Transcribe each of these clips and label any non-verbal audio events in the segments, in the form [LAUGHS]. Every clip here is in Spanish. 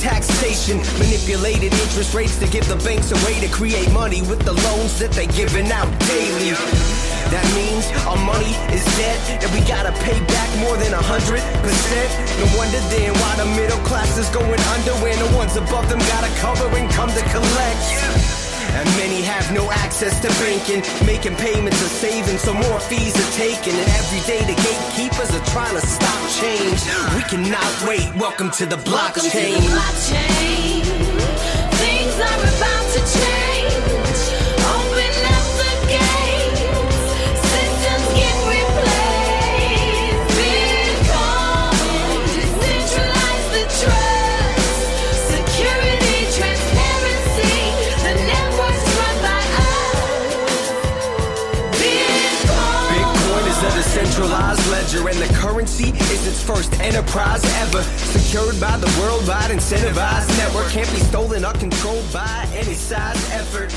taxation. Manipulated interest rates to give the banks a way to create money with the loans that they're giving out daily. That means our money is debt, and we gotta pay back more than a hundred percent. No wonder then why the middle class is going under when the ones above them gotta cover and come to collect. And many have no access to banking, making payments or saving, so more fees are taken. And every day the gatekeepers are trying to stop change. We cannot wait. Welcome to the blockchain. Welcome to the blockchain. Things are about to change. Decentralized ledger, and the currency is its first enterprise ever. Secured by the worldwide incentivized network, can't be stolen or controlled by any size effort.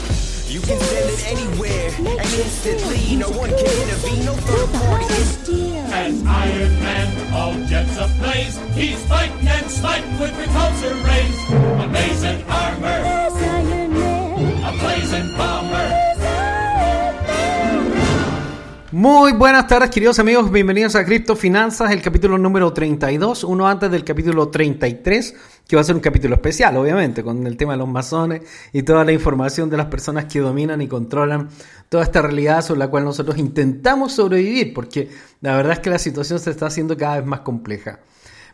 You can send it anywhere, and instantly, no one can intervene, no third party is As Iron Man, all jets ablaze, he's fighting and smiting with repulsor rays. Amazing armor, a blazing bomber. Muy buenas tardes, queridos amigos. Bienvenidos a Cripto Finanzas, el capítulo número 32, uno antes del capítulo 33, que va a ser un capítulo especial, obviamente, con el tema de los masones y toda la información de las personas que dominan y controlan toda esta realidad sobre la cual nosotros intentamos sobrevivir, porque la verdad es que la situación se está haciendo cada vez más compleja.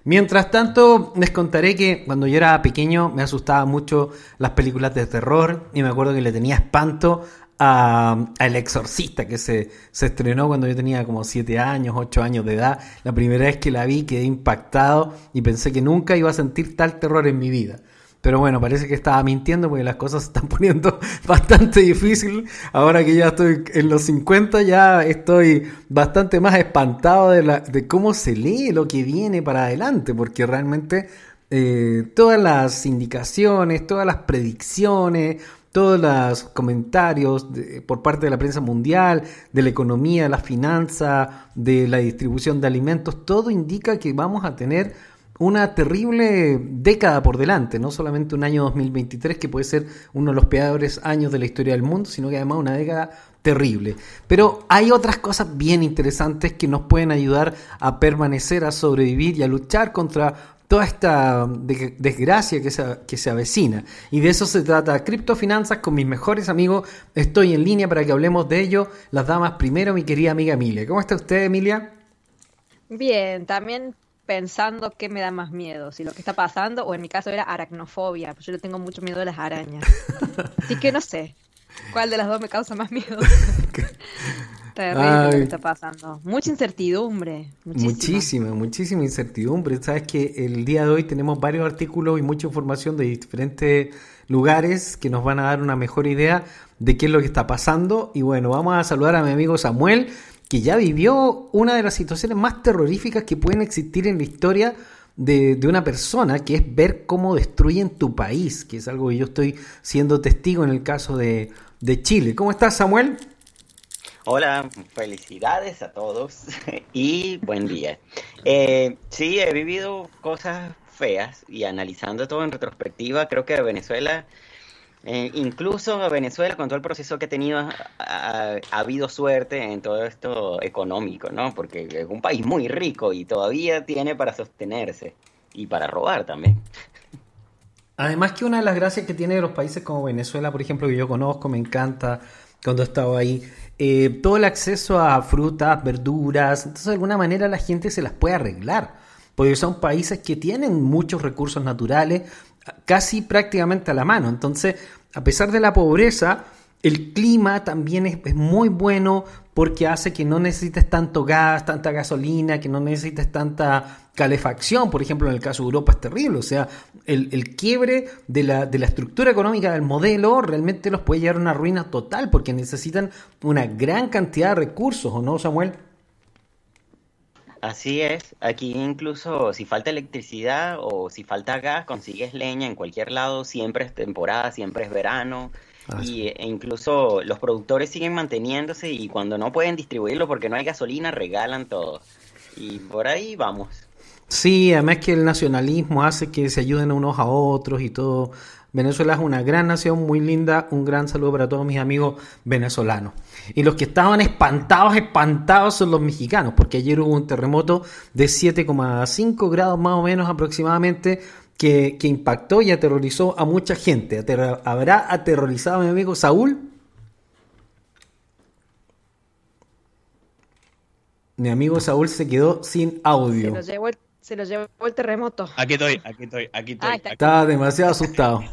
Mientras tanto, les contaré que cuando yo era pequeño me asustaban mucho las películas de terror y me acuerdo que le tenía espanto a, El Exorcista que se, se estrenó cuando yo tenía como 7 años, 8 años de edad. La primera vez que la vi quedé impactado y pensé que nunca iba a sentir tal terror en mi vida. Pero bueno, parece que estaba mintiendo porque las cosas se están [LAUGHS] poniendo bastante difícil. Ahora que ya estoy en los 50, ya estoy bastante más espantado de, la, de cómo se lee lo que viene para adelante, porque realmente eh, todas las indicaciones, todas las predicciones, todos los comentarios de- por parte de la prensa mundial, de la economía, de la finanza, de la distribución de alimentos, todo indica que vamos a tener una terrible década por delante, no solamente un año 2023 que puede ser uno de los peores años de la historia del mundo, sino que además una década terrible. Pero hay otras cosas bien interesantes que nos pueden ayudar a permanecer, a sobrevivir y a luchar contra toda esta de- desgracia que se, que se avecina. Y de eso se trata Criptofinanzas con mis mejores amigos. Estoy en línea para que hablemos de ello. Las damas primero, mi querida amiga Emilia. ¿Cómo está usted, Emilia? Bien, también pensando qué me da más miedo, si lo que está pasando o en mi caso era aracnofobia, pues yo le tengo mucho miedo a las arañas. [LAUGHS] Así que no sé cuál de las dos me causa más miedo. [LAUGHS] [LAUGHS] Terrible lo que está pasando. Mucha incertidumbre, muchísima. Muchísima, muchísima incertidumbre. Sabes que el día de hoy tenemos varios artículos y mucha información de diferentes lugares que nos van a dar una mejor idea de qué es lo que está pasando. Y bueno, vamos a saludar a mi amigo Samuel, que ya vivió una de las situaciones más terroríficas que pueden existir en la historia de, de una persona, que es ver cómo destruyen tu país, que es algo que yo estoy siendo testigo en el caso de, de Chile. ¿Cómo estás, Samuel? Hola, felicidades a todos [LAUGHS] y buen día. Eh, sí, he vivido cosas feas y analizando todo en retrospectiva, creo que Venezuela, eh, incluso a Venezuela con todo el proceso que ha tenido, ha, ha- ha habido suerte en todo esto económico, ¿no? Porque es un país muy rico y todavía tiene para sostenerse y para robar también. Además que una de las gracias que tiene los países como Venezuela, por ejemplo, que yo conozco, me encanta cuando he estado ahí, eh, todo el acceso a frutas, verduras, entonces de alguna manera la gente se las puede arreglar, porque son países que tienen muchos recursos naturales casi prácticamente a la mano, entonces a pesar de la pobreza, El clima también es, es muy bueno porque hace que no necesites tanto gas, tanta gasolina, que no necesites tanta calefacción. Por ejemplo, en el caso de Europa es terrible. O sea, el, el quiebre de la, de la estructura económica del modelo realmente los puede llevar a una ruina total porque necesitan una gran cantidad de recursos, ¿o no, Samuel? Así es, aquí incluso si falta electricidad o si falta gas, consigues leña en cualquier lado, siempre es temporada, siempre es verano. Ah, Y, e incluso los productores siguen manteniéndose y cuando no pueden distribuirlo porque no hay gasolina, regalan todo. Y por ahí vamos. Sí, además que el nacionalismo hace que se ayuden unos a otros y todo. Venezuela es una gran nación, muy linda. Un gran saludo para todos mis amigos venezolanos. Y los que estaban espantados, espantados son los mexicanos, porque ayer hubo un terremoto de 7,5 grados más o menos aproximadamente que, que impactó y aterrorizó a mucha gente. ¿Habrá aterrorizado a mi amigo Saúl? Mi amigo Saúl se quedó sin audio. Se lo llevó el terremoto. Aquí estoy, aquí estoy, aquí estoy. Ah, está. aquí- Estaba demasiado asustado.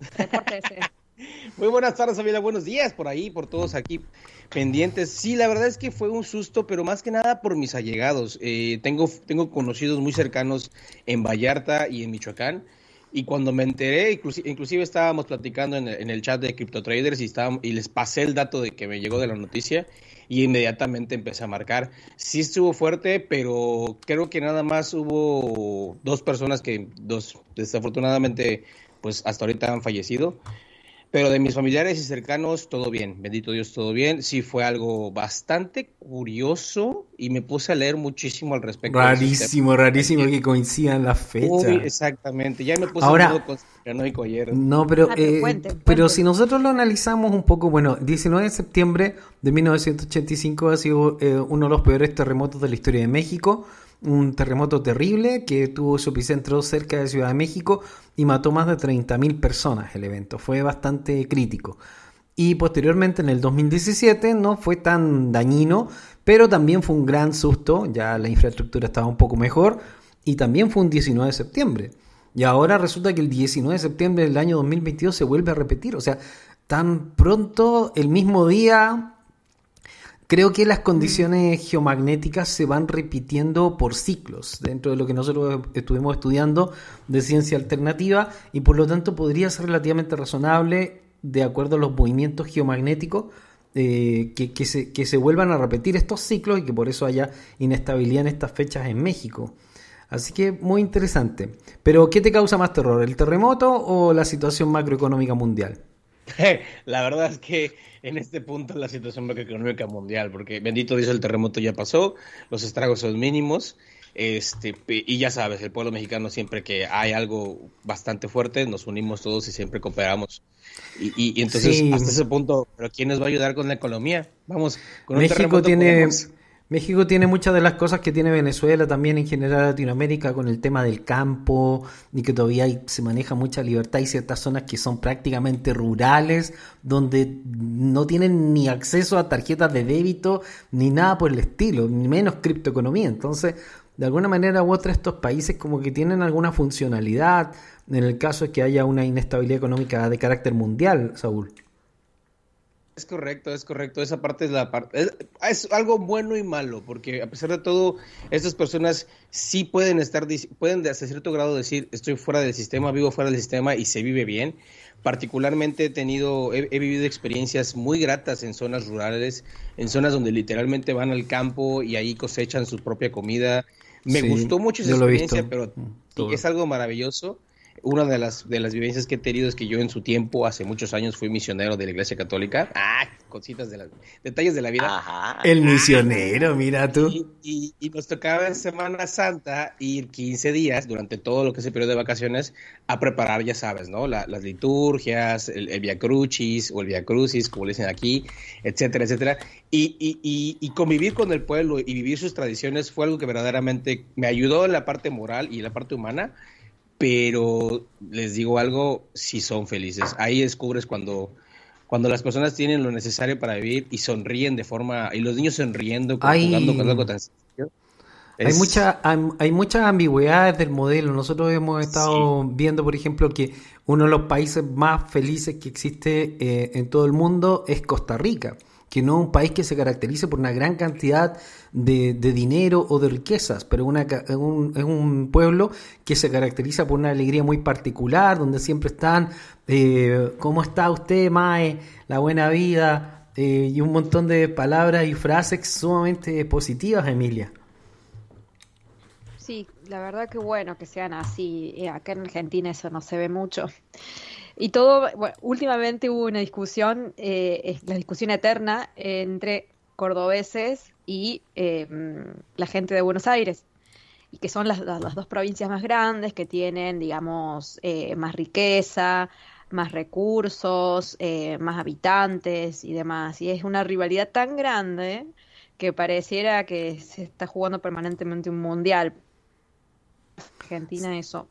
[LAUGHS] Muy buenas tardes, familia. Buenos días por ahí, por todos aquí pendientes. Sí, la verdad es que fue un susto, pero más que nada por mis allegados. Eh, tengo, tengo conocidos muy cercanos en Vallarta y en Michoacán. Y cuando me enteré, inclusi- inclusive, estábamos platicando en el, chat de CryptoTraders y, estábamos- y les pasé el dato de que me llegó de la noticia y inmediatamente empecé a marcar. Sí estuvo fuerte, pero creo que nada más hubo dos personas que, dos, desafortunadamente, pues hasta ahorita han fallecido. Pero de mis familiares y cercanos, todo bien, bendito Dios, todo bien. Sí fue algo bastante curioso y me puse a leer muchísimo al respecto. Rarísimo, rarísimo que coincidan las. Uy, fechas. exactamente, ya me puse Ahora- conspiranoico ayer. No, pero, Ah, pero eh, cuente, pero si nosotros lo analizamos un poco, bueno, 19 de septiembre de 1985 ha sido eh, uno de los peores terremotos de la historia de México. Un terremoto terrible que tuvo su epicentro cerca de Ciudad de México y mató más de 30.000 personas el evento. Fue bastante crítico. Y posteriormente en el 2017 no fue tan dañino, pero también fue un gran susto, ya la infraestructura estaba un poco mejor, y también fue un 19 de septiembre. Y ahora resulta que el 19 de septiembre del año 2022 se vuelve a repetir, o sea, tan pronto, el mismo día, creo que las condiciones geomagnéticas se van repitiendo por ciclos dentro de lo que nosotros estuvimos estudiando de ciencia alternativa y por lo tanto podría ser relativamente razonable de acuerdo a los movimientos geomagnéticos eh, que, que se, que se vuelvan a repetir estos ciclos y que por eso haya inestabilidad en estas fechas en México. Así que muy interesante. Pero ¿qué te causa más terror? ¿El terremoto o la situación macroeconómica mundial? [LAUGHS] La verdad es que en este punto la situación macroeconómica mundial, porque bendito Dios el terremoto ya pasó, los estragos son mínimos, este, y ya sabes, el pueblo mexicano siempre que hay algo bastante fuerte, nos unimos todos y siempre cooperamos. Y, y- y entonces Sí. hasta ese punto, ¿pero quién nos va a ayudar con la economía? Vamos, con un México terremoto tiene, podemos- México tiene muchas de las cosas que tiene Venezuela, también en general Latinoamérica, con el tema del campo, y que todavía se maneja mucha libertad. Hay ciertas zonas que son prácticamente rurales, donde no tienen ni acceso a tarjetas de débito, ni nada por el estilo, ni menos criptoeconomía. Entonces, de alguna manera u otra, estos países como que tienen alguna funcionalidad, en el caso de que haya una inestabilidad económica de carácter mundial, Saúl. Es correcto, es correcto. Esa parte es la parte. Es, es algo bueno y malo, porque a pesar de todo, estas personas sí pueden estar, dis- pueden de hasta cierto grado decir, estoy fuera del sistema, vivo fuera del sistema y se vive bien. Particularmente he tenido, he, he vivido experiencias muy gratas en zonas rurales, en zonas donde literalmente van al campo y ahí cosechan su propia comida. Me Sí, gustó mucho esa experiencia, pero Mm, todo. es algo maravilloso. Una de las, de las vivencias que he tenido es que yo en su tiempo, hace muchos años, fui misionero de la Iglesia Católica. Ah, cositas de las, detalles de la vida. Ajá. El misionero, mira tú. Y, y- y nos tocaba en Semana Santa ir 15 días durante todo lo que es el periodo de vacaciones a preparar, ya sabes, ¿no? La- las liturgias, el, el Via Crucis o el Via Crucis, como le dicen aquí, etcétera, etcétera. Y, y- y- y convivir con el pueblo y vivir sus tradiciones fue algo que verdaderamente me ayudó en la parte moral y en la parte humana, pero les digo algo, si son felices. Ahí descubres cuando... Cuando las personas tienen lo necesario para vivir y sonríen de forma, y los niños sonriendo, Ay. jugando con algo tan sencillo. Hay, mucha, hay, hay muchas ambigüedades del modelo. Nosotros hemos estado viendo, por ejemplo, que uno de los países más felices que existe eh, en todo el mundo es Costa Rica, que no un país que se caracterice por una gran cantidad de, de dinero o de riquezas, pero una un, es un pueblo que se caracteriza por una alegría muy particular, donde siempre están, eh, ¿cómo está usted, Mae? La buena vida, eh, y un montón de palabras y frases sumamente positivas, Emilia. Sí, la verdad que bueno que sean así. Eh, acá en Argentina eso no se ve mucho. Y todo, bueno, últimamente hubo una discusión, eh, la discusión eterna entre cordobeses y mm, la gente de Buenos Aires, y que son las dos provincias más grandes que tienen, digamos, eh, más riqueza, más recursos, eh, más habitantes y demás. Y es una rivalidad tan grande que pareciera que se está jugando permanentemente un mundial. Argentina eso.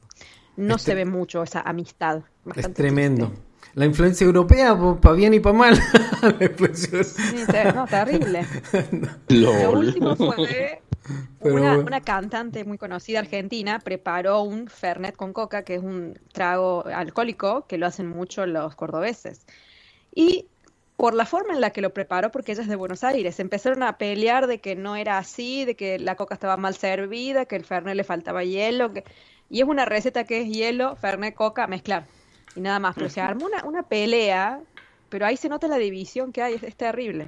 No se ve mucho esa amistad. Es tremendo. triste. La influencia europea, para bien y para mal. [LAUGHS] La influencia- Sí, no, terrible. [LAUGHS] Lo LOL. último fue [LAUGHS] Pero una, bueno. una cantante muy conocida argentina preparó un Fernet con coca, que es un trago alcohólico que lo hacen mucho los cordobeses. Y por la forma en la que lo preparó, porque ella es de Buenos Aires, empezaron a pelear de que no era así, de que la coca estaba mal servida, que el Fernet le faltaba hielo, que... y es una receta que es hielo, Fernet, coca, mezclar. Y nada más, pero se armó una, una pelea, pero ahí se nota la división que hay, es, es terrible.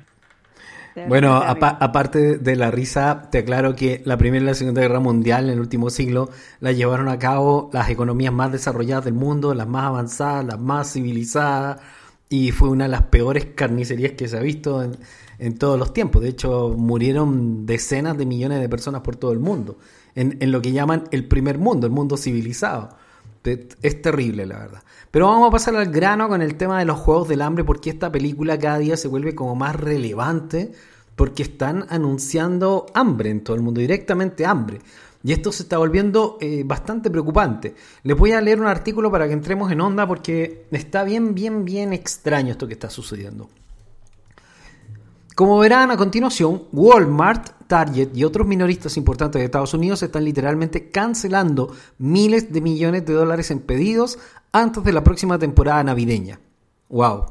Bueno, aparte de la risa, te aclaro que la Primera y la Segunda Guerra Mundial en el último siglo la llevaron a cabo las economías más desarrolladas del mundo, las más avanzadas, las más civilizadas, y fue una de las peores carnicerías que se ha visto en, en todos los tiempos. De hecho, murieron decenas de millones de personas por todo el mundo, en, lo que llaman el primer mundo, el mundo civilizado. Es terrible, la verdad. Pero vamos a pasar al grano con el tema de los Juegos del Hambre, porque esta película cada día se vuelve como más relevante, porque están anunciando hambre en todo el mundo, directamente hambre. Y esto se está volviendo eh, bastante preocupante. Les voy a leer un artículo para que entremos en onda, porque está bien, bien, bien extraño esto que está sucediendo. Como verán a continuación, Walmart, Target y otros minoristas importantes de Estados Unidos están literalmente cancelando miles de millones de dólares en pedidos antes de la próxima temporada navideña. ¡Wow!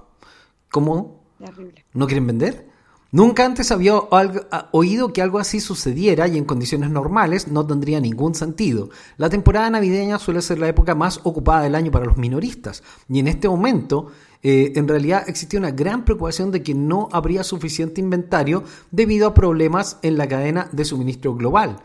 ¿Cómo? Terrible. ¿No quieren vender? Nunca antes había algo- a- oído que algo así sucediera y en condiciones normales no tendría ningún sentido. La temporada navideña suele ser la época más ocupada del año para los minoristas y en este momento eh, en realidad existía una gran preocupación de que no habría suficiente inventario debido a problemas en la cadena de suministro global.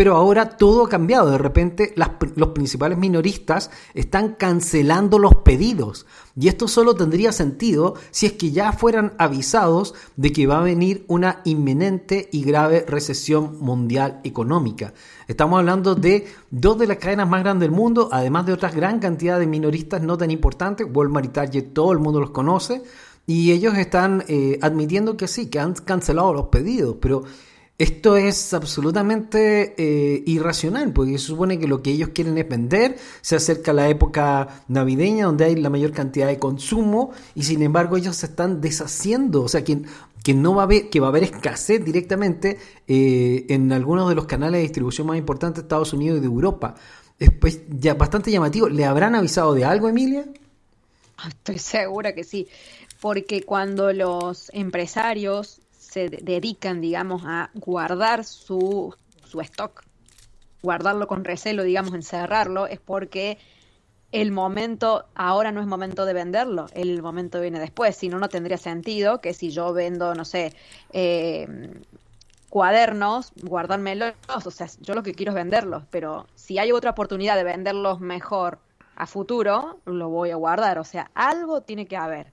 Pero ahora todo ha cambiado. De repente los principales minoristas están cancelando los pedidos. Y esto solo tendría sentido si es que ya fueran avisados de que va a venir una inminente y grave recesión mundial económica. Estamos hablando de dos de las cadenas más grandes del mundo, además de otras gran cantidad de minoristas no tan importantes. Walmart y Target todo el mundo los conoce. Y ellos están eh, admitiendo que sí, que han cancelado los pedidos. Pero esto es absolutamente eh, irracional, porque se supone que lo que ellos quieren es vender, se acerca la época navideña donde hay la mayor cantidad de consumo y sin embargo ellos se están deshaciendo, o sea que, que no va a haber, que va a haber escasez directamente eh, en algunos de los canales de distribución más importantes de Estados Unidos y de Europa. Es pues, ya bastante llamativo. ¿Le habrán avisado de algo, Emilia? Estoy segura que sí, porque cuando los empresarios se de- dedican, digamos, a guardar su, su stock, guardarlo con recelo, digamos, encerrarlo, es porque el momento, ahora no es momento de venderlo, el momento viene después, si no, no tendría sentido que si yo vendo, no sé, eh, cuadernos, guardármelos, o sea, yo lo que quiero es venderlos, pero si hay otra oportunidad de venderlos mejor a futuro, lo voy a guardar, o sea, algo tiene que haber.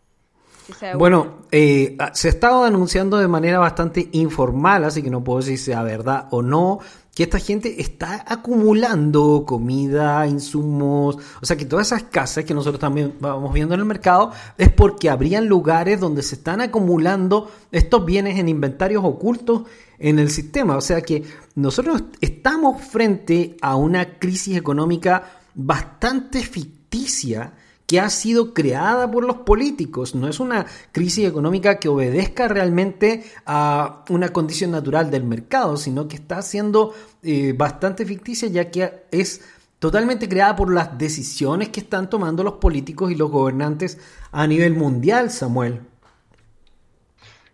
Bueno, eh, ah, se ha estado anunciando de manera bastante informal, así que no puedo decir si sea verdad o no, que esta gente está acumulando comida, insumos, o sea que todas esas casas que nosotros también vamos viendo en el mercado es porque habrían lugares donde se están acumulando estos bienes en inventarios ocultos en el sistema, o sea que nosotros estamos frente a una crisis económica bastante ficticia que ha sido creada por los políticos. No es una crisis económica que obedezca realmente a una condición natural del mercado, sino que está siendo eh, bastante ficticia ya que es totalmente creada por las decisiones que están tomando los políticos y los gobernantes a nivel mundial, Samuel.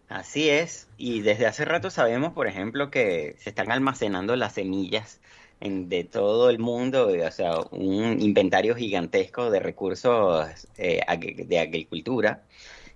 Así es, y desde hace rato sabemos, por ejemplo, que se están almacenando las semillas en- de todo el mundo, o sea, un inventario gigantesco de recursos eh, de agricultura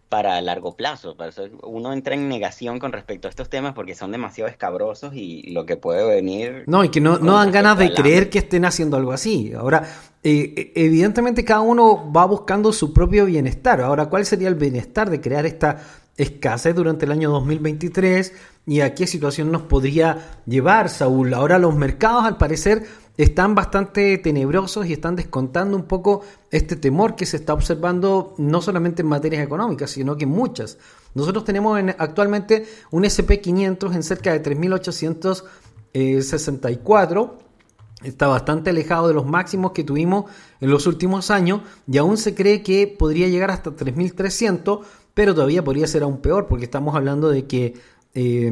para largo plazo. Por eso uno entra en negación con respecto a estos temas porque son demasiado escabrosos y lo que puede venir... No, y que no, no dan ganas de creer que estén haciendo algo así. Ahora, eh, eh, evidentemente cada uno va buscando su propio bienestar. Ahora, ¿cuál sería el bienestar de crear esta escasez durante el año 2023? ¿Y a qué situación nos podría llevar, Saúl? Ahora los mercados, al parecer, están bastante tenebrosos y están descontando un poco este temor que se está observando no solamente en materias económicas, sino que en muchas. Nosotros tenemos en- actualmente un SP500 en cerca de 3.864 está bastante alejado de los máximos que tuvimos en los últimos años y aún se cree que podría llegar hasta 3.300, pero todavía podría ser aún peor porque estamos hablando de que eh,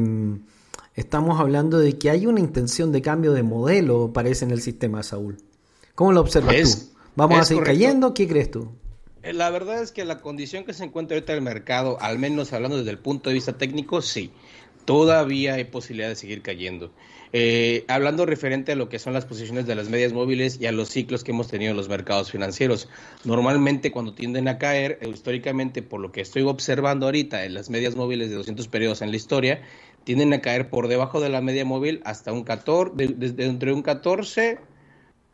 estamos hablando de que hay una intención de cambio de modelo, parece en el sistema, Saúl. ¿Cómo lo observas Es- tú? ¿Vamos a seguir correcto. cayendo? ¿Qué crees tú? Eh, La verdad es que la condición que se encuentra ahorita en el mercado, al menos hablando desde el punto de vista técnico, sí. Todavía hay posibilidad de seguir cayendo. Eh, hablando referente a lo que son las posiciones de las medias móviles y a los ciclos que hemos tenido en los mercados financieros. Normalmente cuando tienden a caer, eh, históricamente por lo que estoy observando ahorita en las medias móviles de 200 periodos en la historia, tienden a caer por debajo de la media móvil hasta un 14, de- un 14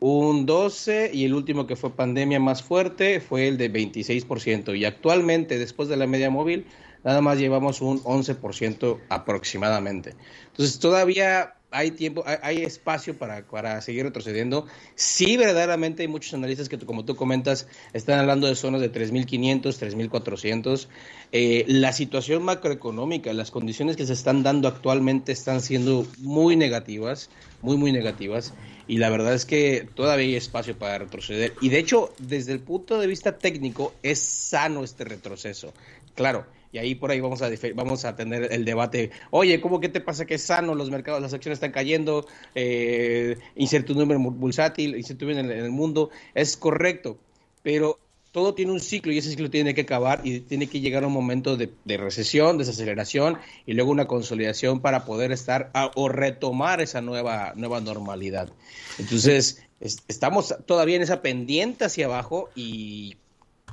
un 12 y el último que fue pandemia más fuerte fue el de 26% y actualmente después de la media móvil nada más llevamos un 11% aproximadamente. Entonces todavía hay tiempo, hay, hay espacio para, para seguir retrocediendo. Sí, verdaderamente hay muchos analistas que, como tú comentas, están hablando de zonas de 3.500, 3.400. Eh, la situación macroeconómica, las condiciones que se están dando actualmente están siendo muy negativas, muy, muy negativas. Y la verdad es que todavía hay espacio para retroceder. Y de hecho, desde el punto de vista técnico, es sano este retroceso. Claro, y ahí por ahí vamos a, vamos a tener el debate. Oye, ¿cómo que te pasa que es sano? Los mercados, las acciones están cayendo, eh, incertidumbre bursátil, incertidumbre en el, en el mundo. Es correcto, pero todo tiene un ciclo y ese ciclo tiene que acabar y tiene que llegar a un momento de, de recesión, desaceleración y luego una consolidación para poder estar o retomar esa nueva, nueva normalidad. Entonces, es- estamos todavía en esa pendiente hacia abajo y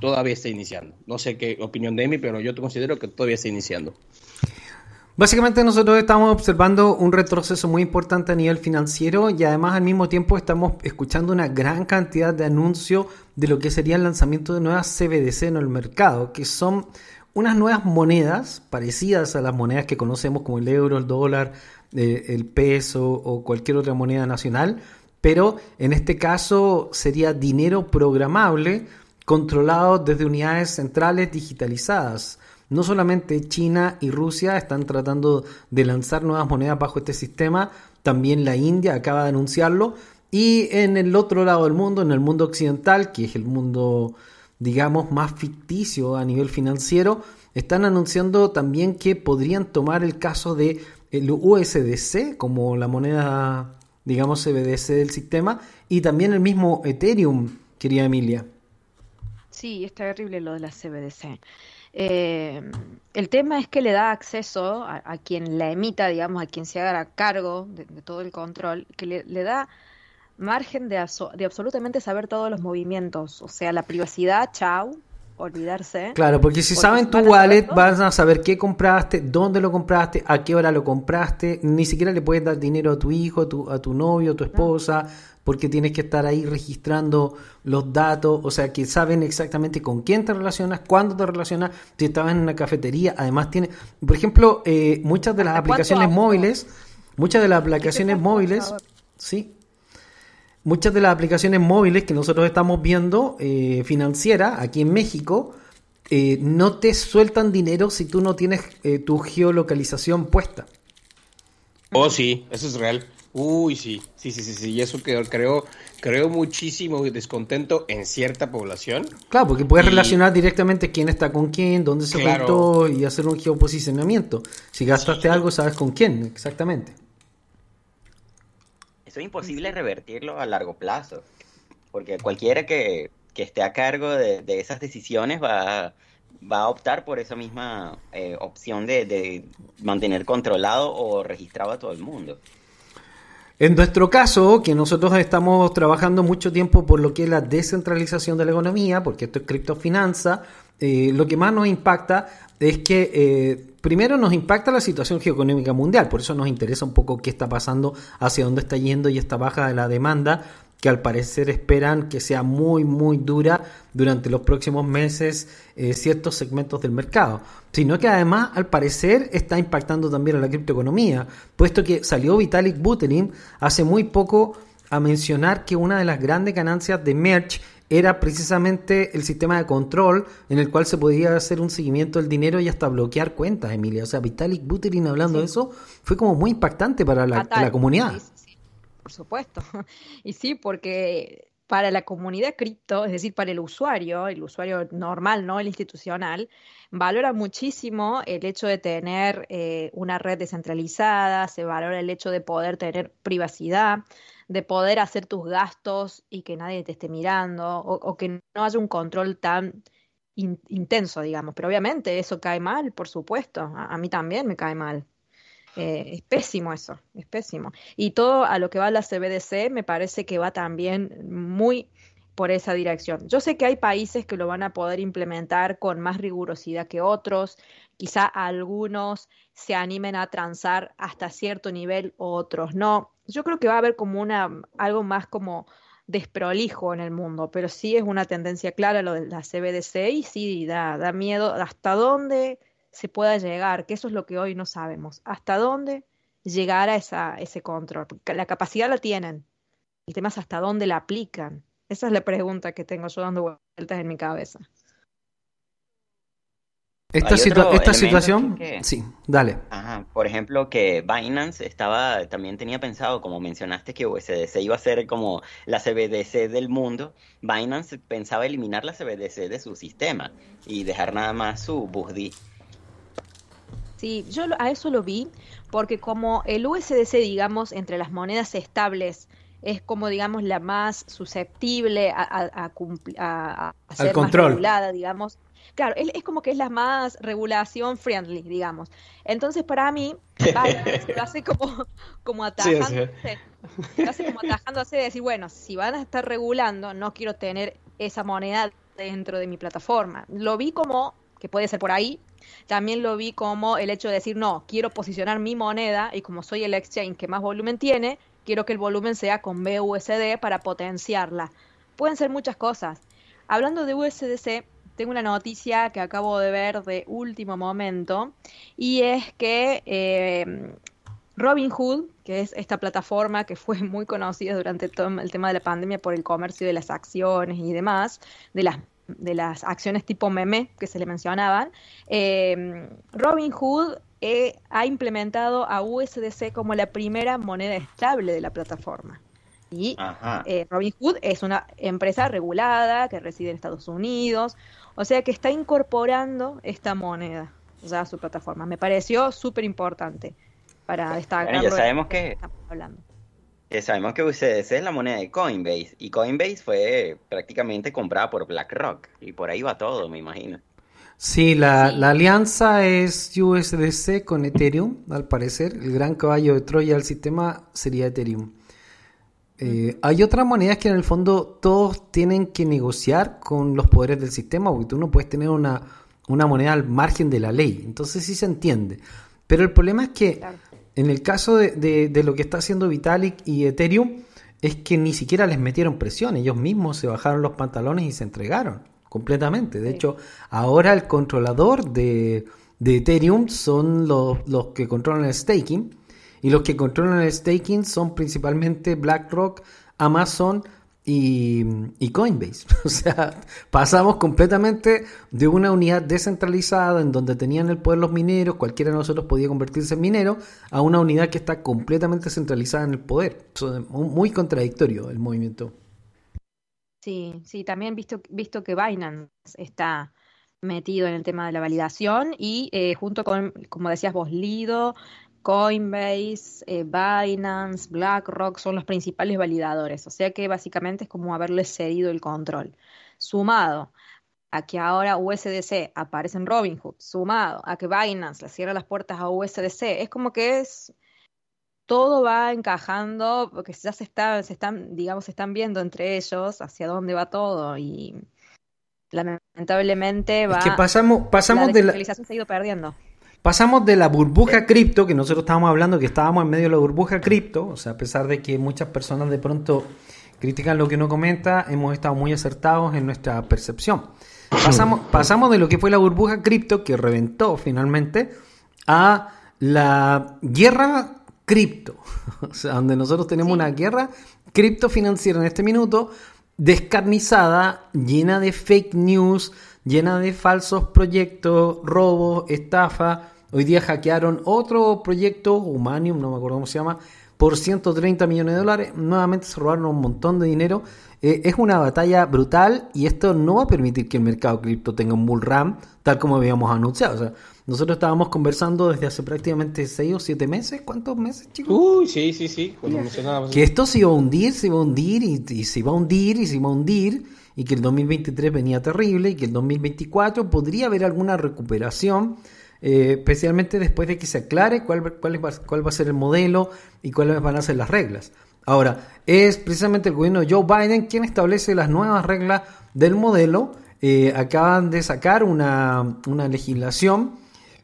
todavía está iniciando. No sé qué opinión de Emi, pero yo te considero que todavía está iniciando. Básicamente nosotros estamos observando un retroceso muy importante a nivel financiero y además al mismo tiempo estamos escuchando una gran cantidad de anuncios de lo que sería el lanzamiento de nuevas CBDC en el mercado, que son unas nuevas monedas parecidas a las monedas que conocemos como el euro, el dólar, eh, el peso o cualquier otra moneda nacional, pero en este caso sería dinero programable controlado desde unidades centrales digitalizadas. No solamente China y Rusia están tratando de lanzar nuevas monedas bajo este sistema, también la India acaba de anunciarlo. Y en el otro lado del mundo, en el mundo occidental, que es el mundo, digamos, más ficticio a nivel financiero, están anunciando también que podrían tomar el caso de el USDC como la moneda, digamos, CBDC del sistema y también el mismo Ethereum, querida Emilia. Sí, es terrible lo de la CBDC. Eh, el tema es que le da acceso a, quien la emita, digamos, a quien se haga cargo de, todo el control, que le, le da margen de, de absolutamente saber todos los movimientos. O sea, la privacidad, chau, olvidarse. Claro, porque si Porque saben tu wallet, van a saber qué compraste, dónde lo compraste, a qué hora lo compraste. Ni siquiera le puedes dar dinero a tu hijo, a tu, a tu novio, a tu esposa, porque tienes que estar ahí registrando los datos. O sea, que saben exactamente con quién te relacionas, cuándo te relacionas, si estabas en una cafetería. Además, tiene, por ejemplo, eh, muchas de las ¿Hasta cuánto aplicaciones móviles, muchas de las aplicaciones móviles, sí, Muchas de las aplicaciones móviles que nosotros estamos viendo, eh, financiera, aquí en México, eh, no te sueltan dinero si tú no tienes eh, tu geolocalización puesta. Oh, sí, eso es real. Uy, sí, sí, sí, sí, sí. Y eso que creó, creó muchísimo descontento en cierta población. Claro, porque puedes Y- relacionar directamente quién está con quién, dónde se Claro. juntó y hacer un geoposicionamiento. Si gastaste algo, sabes con quién, exactamente. Eso es imposible revertirlo a largo plazo, porque cualquiera que, que esté a cargo de, de esas decisiones va, va a optar por esa misma eh, opción de, de mantener controlado o registrado a todo el mundo. En nuestro caso, que nosotros estamos trabajando mucho tiempo por lo que es la descentralización de la economía, porque esto es criptofinanza, eh, lo que más nos impacta es que eh, primero nos impacta la situación geoeconómica mundial, por eso nos interesa un poco qué está pasando, hacia dónde está yendo y esta baja de la demanda que al parecer esperan que sea muy muy dura durante los próximos meses eh, ciertos segmentos del mercado, sino que además al parecer está impactando también a la criptoeconomía, puesto que salió Vitalik Buterin hace muy poco a mencionar que una de las grandes ganancias de Merch era precisamente el sistema de control en el cual se podía hacer un seguimiento del dinero y hasta bloquear cuentas, Emilia. O sea, Vitalik Buterin hablando de eso fue como muy impactante para la, comunidad. Sí, sí, sí, por supuesto. [LAUGHS] Y sí, porque para la comunidad cripto, es decir, para el usuario, el usuario normal, no el institucional, valora muchísimo el hecho de tener eh, una red descentralizada, se valora el hecho de poder tener privacidad, de poder hacer tus gastos y que nadie te esté mirando, o, que no haya un control tan in- intenso, digamos. Pero obviamente eso cae mal, por supuesto. A, a mí también me cae mal. Eh, es pésimo eso, es pésimo. Y todo a lo que va la CBDC me parece que va también muy por esa dirección. Yo sé que hay países que lo van a poder implementar con más rigurosidad que otros, quizá algunos se animen a transar hasta cierto nivel, otros no. Yo creo que va a haber como una algo más como desprolijo en el mundo, pero sí es una tendencia clara lo de la CBDC y sí da, da miedo hasta dónde se pueda llegar, que eso es lo que hoy no sabemos, hasta dónde llegará esa, ese control, la capacidad la tienen, el tema es hasta dónde la aplican. Esa es la pregunta que tengo yo dando vueltas en mi cabeza. Esta, situa- esta situación, que- sí, dale. Ajá, por ejemplo, que Binance estaba, también tenía pensado, como mencionaste, que USDC iba a ser como la CBDC del mundo. Binance pensaba eliminar la CBDC de su sistema y dejar nada más su BUSD. Sí, yo a eso lo vi porque como el USDC, digamos, entre las monedas estables es como, digamos, la más susceptible a, a- a ser control. regulada, digamos. Claro, es, es como que es la más regulación friendly, digamos. Entonces, para mí, [LAUGHS] Binance lo hace como, como Sí, atajándose, lo hace como atajándose de decir, bueno, si van a estar regulando, no quiero tener esa moneda dentro de mi plataforma. Lo vi como que puede ser por ahí. También lo vi como el hecho de decir, no, quiero posicionar mi moneda y como soy el exchange que más volumen tiene, quiero que el volumen sea con BUSD para potenciarla. Pueden ser muchas cosas. Hablando de USDC, tengo una noticia que acabo de ver de último momento y es que eh, Robinhood, que es esta plataforma que fue [LAUGHS] muy conocida durante todo el tema de la pandemia por el comercio de las acciones y demás, de las, de las acciones tipo meme que se le mencionaban, eh, Robinhood eh, ha implementado a USDC como la primera moneda estable de la plataforma. Y eh, Robinhood es una empresa regulada que reside en Estados Unidos, o sea que está incorporando esta moneda ya a su plataforma. Me pareció súper importante para destacar. Bueno, ya sabemos que, estamos hablando. que sabemos que USDC es la moneda de Coinbase y Coinbase fue prácticamente comprada por BlackRock y por ahí va todo, me imagino. Sí, la, Sí. la alianza es USDC con Ethereum, al parecer. El gran caballo de Troya del sistema sería Ethereum. Eh, hay otras monedas que en el fondo todos tienen que negociar con los poderes del sistema, porque tú no puedes tener una, una moneda al margen de la ley. Entonces sí se entiende. Pero el problema es que Claro. en el caso de, de- de lo que está haciendo Vitalik y Ethereum, es que ni siquiera les metieron presión. Ellos mismos se bajaron los pantalones y se entregaron completamente. De Sí. hecho, ahora el controlador de, de Ethereum son los, los que controlan el staking. Y los que controlan el staking son principalmente BlackRock, Amazon y, y Coinbase. [LAUGHS] O sea, pasamos completamente de una unidad descentralizada en donde tenían el poder los mineros, cualquiera de nosotros podía convertirse en minero, a una unidad que está completamente centralizada en el poder. Eso es mu- muy contradictorio el movimiento. Sí, sí, también visto, visto que Binance está metido en el tema de la validación y eh, junto con, como decías vos, Lido, Coinbase, eh, Binance, BlackRock son los principales validadores. O sea que básicamente es como haberles cedido el control. Sumado a que ahora USDC aparece en Robinhood, sumado a que Binance le cierra las puertas a USDC, es como que es todo va encajando, porque ya se está, se están, digamos, se están viendo entre ellos hacia dónde va todo y lamentablemente va, Es que pasamos, pasamos la de la, se ha ido perdiendo. Pasamos de la burbuja cripto, que nosotros estábamos hablando que estábamos en medio de la burbuja cripto, o sea, a pesar de que muchas personas de pronto critican lo que uno comenta, hemos estado muy acertados en nuestra percepción. Pasamos, pasamos de lo que fue la burbuja cripto, que reventó finalmente, a la guerra cripto, [LAUGHS] o sea, donde nosotros tenemos una guerra cripto financiera en este minuto, descarnizada, llena de fake news, llena de falsos proyectos, robos, estafa. Hoy día hackearon otro proyecto, Humanium, no me acuerdo cómo se llama, por 130 millones de dólares. Nuevamente se robaron un montón de dinero. Eh, es una batalla brutal y esto no va a permitir que el mercado cripto tenga un bull run, tal como habíamos anunciado. O sea, nosotros estábamos conversando desde hace prácticamente 6 o 7 meses. ¿Cuántos meses, chicos? Uy, sí, sí, sí. Cuando mencionábamos que esto se iba a hundir, se iba a hundir y, y se iba a hundir y se iba a hundir y que el 2023 venía terrible y que el 2024 podría haber alguna recuperación, eh, especialmente después de que se aclare cuál, cuál, va, cuál va a ser el modelo y cuáles van a ser las reglas. Ahora, es precisamente el gobierno de Joe Biden quien establece las nuevas reglas del modelo. Eh, acaban de sacar una, una legislación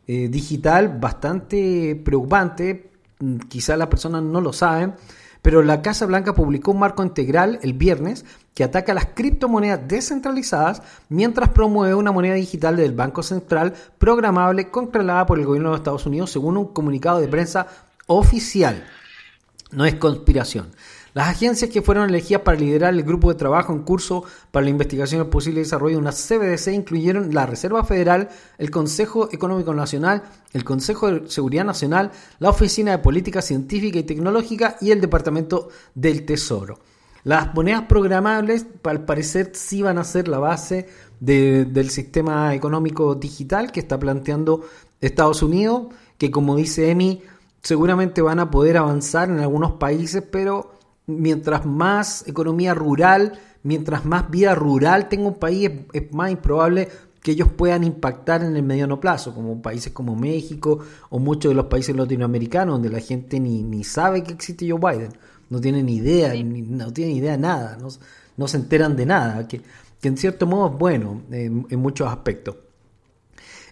eh, digital bastante preocupante. Mm, Quizá las personas no lo saben, pero la Casa Blanca publicó un marco integral el viernes que ataca las criptomonedas descentralizadas mientras promueve una moneda digital del Banco Central programable controlada por el gobierno de Estados Unidos según un comunicado de prensa oficial. No es conspiración. Las agencias que fueron elegidas para liderar el grupo de trabajo en curso para la investigación del posible desarrollo de una CBDC incluyeron la Reserva Federal, el Consejo Económico Nacional, el Consejo de Seguridad Nacional, la Oficina de Política Científica y Tecnológica y el Departamento del Tesoro. Las monedas programables, al parecer, sí van a ser la base de- del sistema económico digital que está planteando Estados Unidos, que como dice Emi, seguramente van a poder avanzar en algunos países, pero mientras más economía rural, mientras más vida rural tenga un país, es, es más improbable que ellos puedan impactar en el mediano plazo, como países como México o muchos de los países latinoamericanos, donde la gente ni, ni sabe que existe Joe Biden, no tienen ni idea, ni- no tienen idea de nada, no, no se enteran de nada, que, que en cierto modo es bueno en- en muchos aspectos.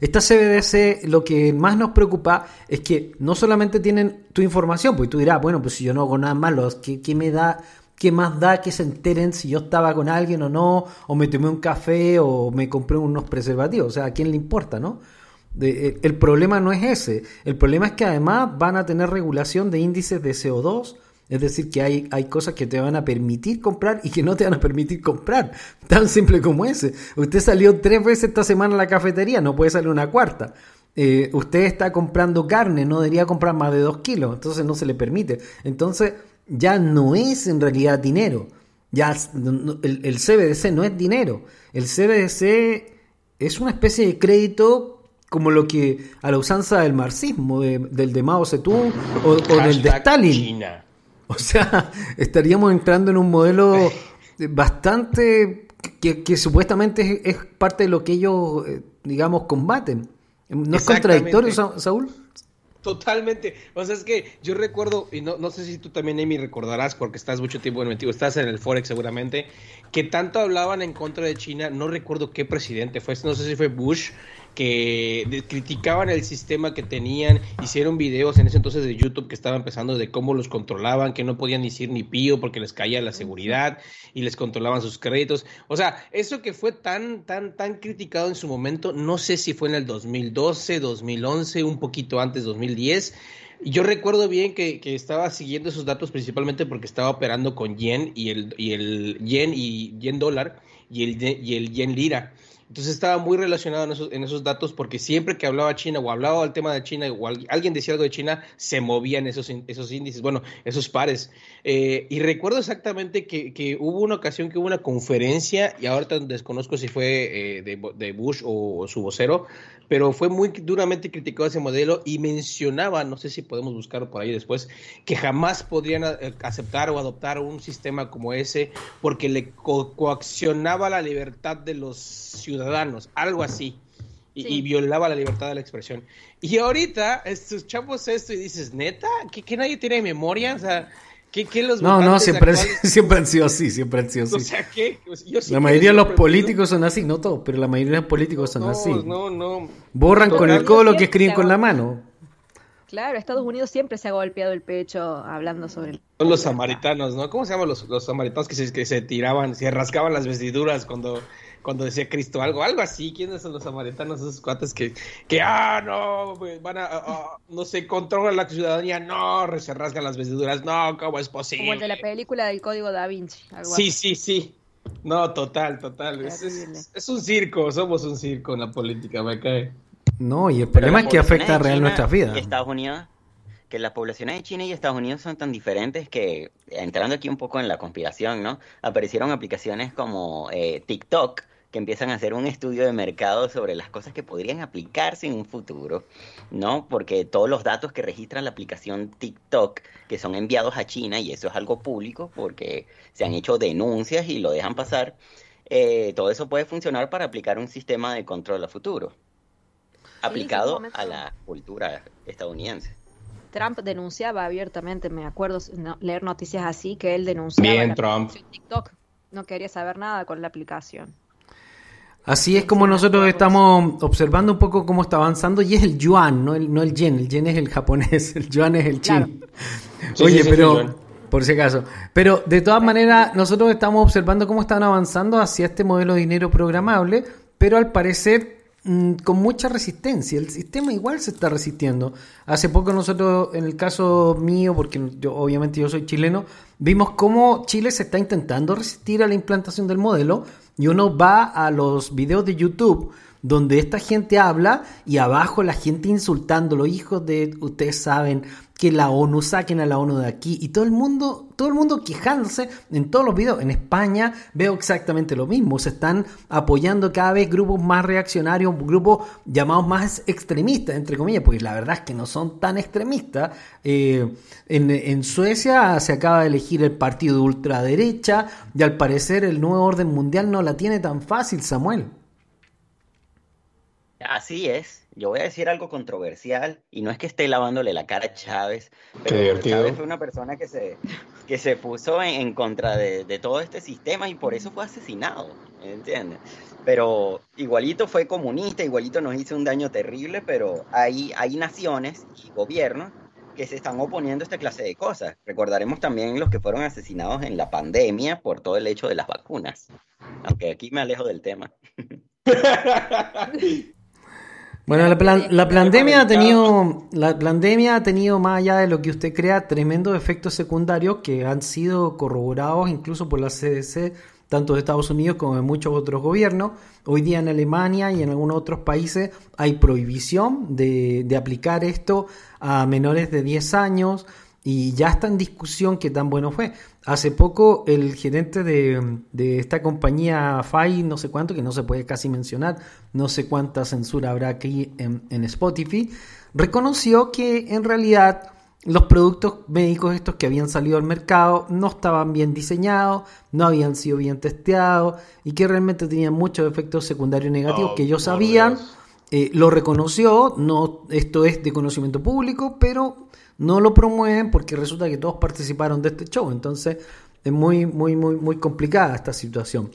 Esta CBDC lo que más nos preocupa es que no solamente tienen tu información, porque tú dirás, bueno, pues si yo no hago nada malo, ¿qué, qué me da, qué más da que se enteren si yo estaba con alguien o no, o me tomé un café o me compré unos preservativos? O sea, ¿a quién le importa, no? Eh, el problema no es ese, el problema es que además van a tener regulación de índices de CO2, es decir, que hay, hay cosas que te van a permitir comprar y que no te van a permitir comprar. [LAUGHS] Tan simple como ese. Usted salió tres veces esta semana a la cafetería, no puede salir una cuarta. Eh, usted está comprando carne, no debería comprar más de dos kilos, entonces no se le permite. Entonces ya no es en realidad dinero. Ya el, el CBDC no es dinero. El CBDC es una especie de crédito como lo que a la usanza del marxismo, de- del de Mao Zedong o, o del de Stalin. China. [LAUGHS] O sea, estaríamos entrando en un modelo bastante que, que supuestamente es, es parte de lo que ellos, eh, digamos, combaten. ¿No es contradictorio, Sa- Saúl? Totalmente. O sea, es que yo recuerdo, y no, no sé si tú también, Amy, recordarás, porque estás mucho tiempo en metido, estás en el Forex seguramente, que tanto hablaban en contra de China, no recuerdo qué presidente fue, no sé si fue Bush, que criticaban el sistema que tenían, hicieron videos en ese entonces de YouTube que estaba empezando de cómo los controlaban, que no podían decir ni pío porque les caía la seguridad y les controlaban sus créditos. O sea, eso que fue tan, tan, tan criticado en su momento, no sé si fue en el 2012, 2011, un poquito antes, 2010. Yo recuerdo bien que, que estaba siguiendo esos datos principalmente porque estaba operando con yen y el, y el yen y yen dólar y el, y el yen lira. Entonces estaba muy relacionado en esos, datos porque siempre que hablaba China o hablaba del tema de China o al- alguien decía algo de China, se movían esos, esos índices, bueno, esos pares. Eh, y recuerdo exactamente que, que hubo una ocasión que hubo una conferencia, y ahorita desconozco si fue eh, de, Bush o, o su vocero, pero fue muy duramente criticado ese modelo y mencionaba, no sé si podemos buscarlo por ahí después, que jamás podrían eh, aceptar o adoptar un sistema como ese porque le co- coaccionaba la libertad de los ciudadanos, algo así. Y, Sí. y violaba la libertad de la expresión. Y ahorita escuchamos esto y dices, ¿neta? ¿Que, que nadie tiene memoria? O sea, ¿qué, qué los No, no, siempre, actuales- [LAUGHS] siempre han sido así, siempre han sido O así. sea, ¿qué? Pues yo sí La mayoría de los políticos son así, no todos, pero la mayoría de los políticos son No, así. No, no. Borran con el codo lo que escriben con la mano. Claro, Estados Unidos siempre se ha golpeado el pecho hablando sobre el... Son los samaritanos, ¿no? ¿Cómo se llaman los, los samaritanos que se, que se tiraban, se rascaban las vestiduras cuando, cuando decía Cristo algo? Algo así. ¿Quiénes son los samaritanos? Esos cuates que, que ah, no, van a, ah, no sé, controlan la ciudadanía. No, se rasgan las vestiduras. No, ¿cómo es posible? Como el de la película del Código Da Vinci. algo Sí, así. sí, sí. No, total, total. Es, Terrible. es- es un circo, somos un circo en la política, me cae. No, y el problema es que afecta de real China nuestras vidas. y Estados Unidos, que las poblaciones de China y Estados Unidos son tan diferentes que, entrando aquí un poco en la conspiración, ¿no? Aparecieron aplicaciones como eh, TikTok que empiezan a hacer un estudio de mercado sobre las cosas que podrían aplicarse en un futuro, ¿no? Porque todos los datos que registra la aplicación TikTok, que son enviados a China, y eso es algo público porque se han hecho denuncias y lo dejan pasar, eh, todo eso puede funcionar para aplicar un sistema de control a futuro aplicado a la cultura estadounidense. Trump denunciaba abiertamente, me acuerdo no- leer noticias así, que él denunciaba Bien, la Trump. aplicación TikTok. No quería saber nada con la aplicación. Así es como nosotros estamos observando un poco cómo está avanzando y es el yuan, no el, no el yen. El yen es el japonés, [LAUGHS] el yuan es el chino. Sí, Oye, sí, sí, pero por si acaso. Pero de todas maneras, nosotros estamos observando cómo están avanzando hacia este modelo de dinero programable, pero al parecer mm, con mucha resistencia. El sistema igual se está resistiendo. Hace poco nosotros, en el caso mío, porque yo obviamente yo soy chileno, vimos cómo Chile se está intentando resistir a la implantación del modelo y uno va a los videos de YouTube donde esta gente habla y abajo la gente insultando, los hijos de, ustedes saben, que la ONU, saquen a la ONU de aquí y todo el mundo, todo el mundo quejándose en todos los videos. En España veo exactamente lo mismo, se están apoyando cada vez grupos más reaccionarios, grupos llamados más extremistas, entre comillas, porque la verdad es que no son tan extremistas. Eh, en, en Suecia se acaba de elegir el partido de ultraderecha y al parecer el nuevo orden mundial no la tiene tan fácil, Samuel. Así es. Yo voy a decir algo controversial y no es que esté lavándole la cara a Chávez, pero. Chávez fue una persona que se, que se puso en, en contra de, de todo este sistema y por eso fue asesinado, ¿entiendes? Pero igualito fue comunista, igualito nos hizo un daño terrible, pero hay, hay naciones y gobiernos que se están oponiendo a esta clase de cosas. Recordaremos también los que fueron asesinados en la pandemia por todo el hecho de las vacunas, aunque aquí me alejo del tema. [LAUGHS] Bueno, la, plan- la pandemia ha tenido, la pandemia ha tenido más allá de lo que usted crea tremendos efectos secundarios que han sido corroborados incluso por la CDC tanto de Estados Unidos como de muchos otros gobiernos. Hoy día en Alemania y en algunos otros países hay prohibición de, de aplicar esto a menores de 10 años y ya está en discusión qué tan bueno fue. Hace poco el gerente de, de esta compañía FAI, no sé cuánto, que no se puede casi mencionar, no sé cuánta censura habrá aquí en, en Spotify, reconoció que en realidad los productos médicos estos que habían salido al mercado no estaban bien diseñados, no habían sido bien testeados y que realmente tenían muchos efectos secundarios negativos Oh, que ellos sabían. Eh, lo reconoció, no, esto es de conocimiento público, pero no lo promueven porque resulta que todos participaron de este show. Entonces es muy, muy, muy, muy complicada esta situación.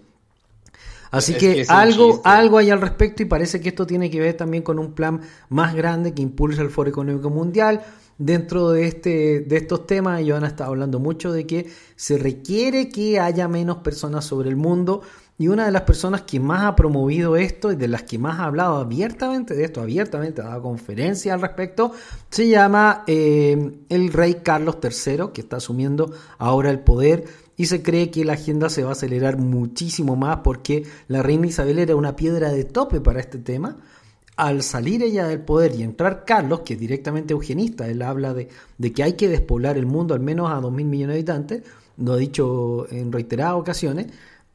Así Es que, algo, algo hay al respecto y parece que esto tiene que ver también con un plan más grande que impulsa el Foro Económico Mundial. Dentro de, este, de estos temas, ellos han estado hablando mucho de que se requiere que haya menos personas sobre el mundo y una de las personas que más ha promovido esto y de las que más ha hablado abiertamente de esto, abiertamente ha dado conferencias al respecto, se llama eh, el rey Carlos III, que está asumiendo ahora el poder y se cree que la agenda se va a acelerar muchísimo más porque la reina Isabel era una piedra de tope para este tema. Al salir ella del poder y entrar Carlos, que es directamente eugenista, él habla de, de que hay que despoblar el mundo al menos a 2 mil millones de habitantes, lo ha dicho en reiteradas ocasiones,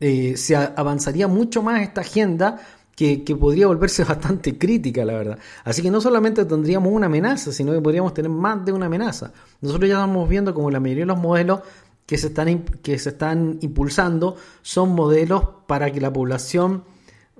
eh, se avanzaría mucho más esta agenda que, podría volverse [LAUGHS] bastante crítica, la verdad. Así que no solamente tendríamos una amenaza, sino que podríamos tener más de una amenaza. Nosotros ya estamos viendo como la mayoría de los modelos que se están, que se están impulsando son modelos para que la población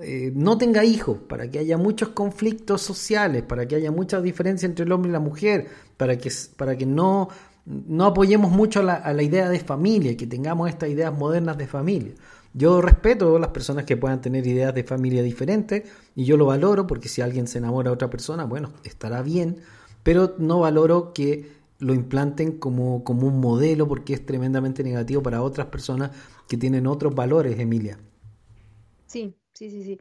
eh, no tenga hijos, para que haya muchos conflictos sociales, para que haya mucha diferencia entre el hombre y la mujer, para que, para que no, no apoyemos mucho a la, a la idea de familia, que tengamos estas ideas modernas de familia. Yo respeto a las personas que puedan tener ideas de familia diferentes y yo lo valoro porque si alguien se enamora de otra persona, bueno, estará bien, pero no valoro que lo implanten como, como un modelo porque es tremendamente negativo para otras personas que tienen otros valores, Emilia. Sí, sí, sí, sí.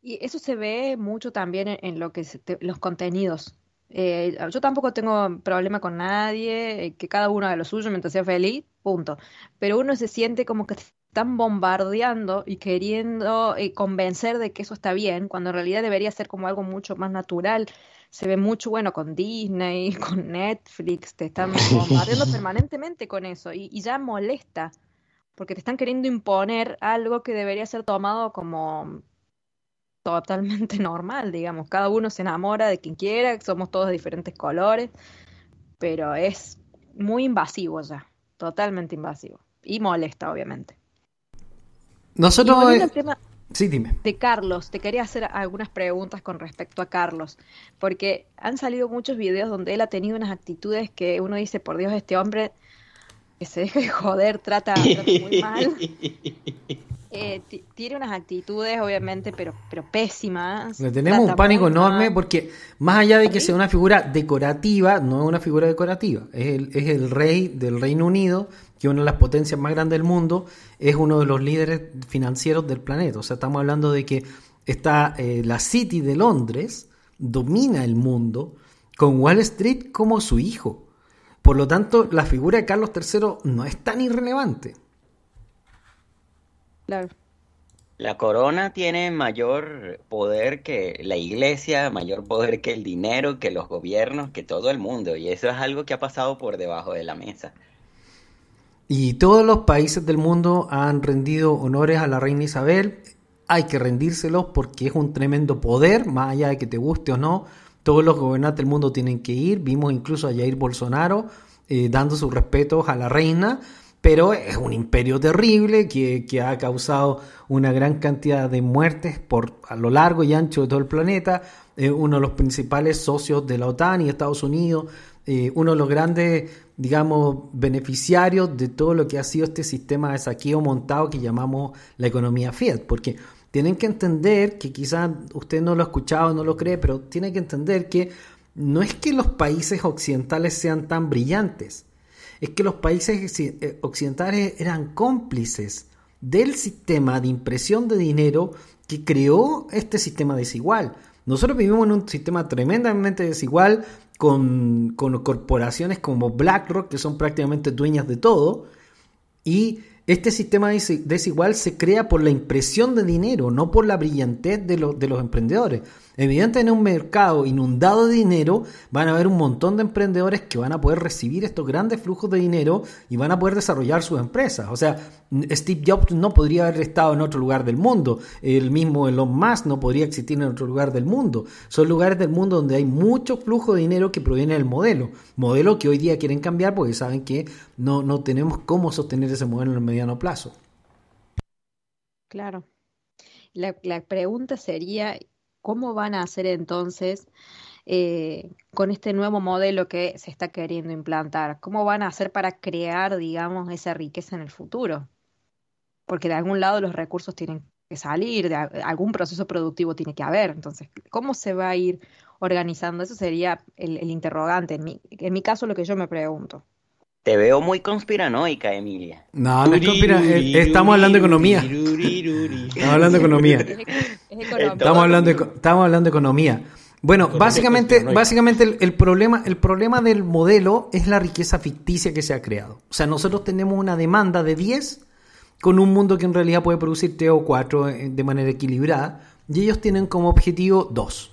Y eso se ve mucho también en, lo que se te- los contenidos. Eh, yo tampoco tengo problema con nadie, eh, que cada uno haga lo suyo mientras sea feliz, punto. Pero uno se siente como que están bombardeando y queriendo eh, convencer de que eso está bien, cuando en realidad debería ser como algo mucho más natural. Se ve mucho, bueno, con Disney, [LAUGHS] con Netflix, te están [LAUGHS] bombardeando permanentemente con eso y, y ya molesta porque te están queriendo imponer algo que debería ser tomado como totalmente [LAUGHS] normal, digamos. Cada uno se enamora de quien quiera, somos todos de diferentes colores, pero es muy invasivo ya, totalmente invasivo. Y molesta, obviamente. Nosotros... tema Sí, dime. de Carlos, te quería hacer algunas preguntas con respecto a Carlos, porque han salido muchos videos donde él ha tenido unas actitudes que uno dice, por Dios, este hombre que se deja de joder, trata, trata muy [LAUGHS] mal. Eh, ti- tiene unas actitudes, obviamente, pero, pero pésimas. Le tenemos un pánico enorme porque más allá de que sea una figura decorativa, no es una figura decorativa, es el, es el rey del Reino Unido, que una de las potencias más grandes del mundo, es uno de los líderes financieros del planeta. O sea, estamos hablando de que está eh, la City de Londres, domina el mundo, con Wall Street como su hijo. Por lo tanto, la figura de Carlos III no es tan irrelevante. Claro. La corona tiene mayor poder que la iglesia, mayor poder que el dinero, que los gobiernos, que todo el mundo. Y eso es algo que ha pasado por debajo de la mesa. Y todos los países del mundo han rendido honores a la reina Isabel. Hay que rendírselos porque es un tremendo poder, más allá de que te guste o no. Todos los gobernantes del mundo tienen que ir. Vimos incluso a Jair Bolsonaro eh, dando sus respetos a la reina. Pero es un imperio terrible que, que ha causado una gran cantidad de muertes por a lo largo y ancho de todo el planeta. Es uno de los principales socios de la OTAN y Estados Unidos. Eh, uno de los grandes, digamos, beneficiarios de todo lo que ha sido este sistema de saqueo montado que llamamos la economía fiat, porque tienen que entender que quizás usted no lo ha escuchado, no lo cree, pero tiene que entender que no es que los países occidentales sean tan brillantes, es que los países eh, occidentales eran cómplices del sistema de impresión de dinero que creó este sistema desigual. Nosotros vivimos en un sistema tremendamente desigual con, con corporaciones como BlackRock, que son prácticamente dueñas de todo, y este sistema desi- desigual se crea por la impresión de dinero, no por la brillantez de, de los emprendedores. Evidentemente en un mercado inundado de dinero van a haber un montón de emprendedores que van a poder recibir estos grandes flujos de dinero y van a poder desarrollar sus empresas. O sea, Steve Jobs no podría haber estado en otro lugar del mundo. El mismo Elon Musk no podría existir en otro lugar del mundo. Son lugares del mundo donde hay mucho flujo de dinero que proviene del modelo. Modelo que hoy día quieren cambiar porque saben que no, no tenemos cómo sostener ese modelo en el mediano plazo. Claro. La, la pregunta sería, ¿cómo van a hacer entonces eh, con este nuevo modelo que se está queriendo implantar? ¿Cómo van a hacer para crear, digamos, esa riqueza en el futuro? Porque de algún lado los recursos tienen que salir, de algún proceso productivo tiene que haber. Entonces, ¿cómo se va a ir organizando? Eso sería el, el interrogante. En mi, en mi caso, lo que yo me pregunto. Te veo muy conspiranoica, Emilia. No, no es conspira- eh, estamos hablando de economía. Estamos hablando de economía. Es, es economía. Estamos hablando de, estamos hablando de economía. Bueno, básicamente, conspiranoica. básicamente el, el problema, el problema del modelo es la riqueza ficticia que se ha creado. O sea, nosotros tenemos una demanda de 10 con un mundo que en realidad puede producir 3 o 4 eh, de manera equilibrada y ellos tienen como objetivo 2.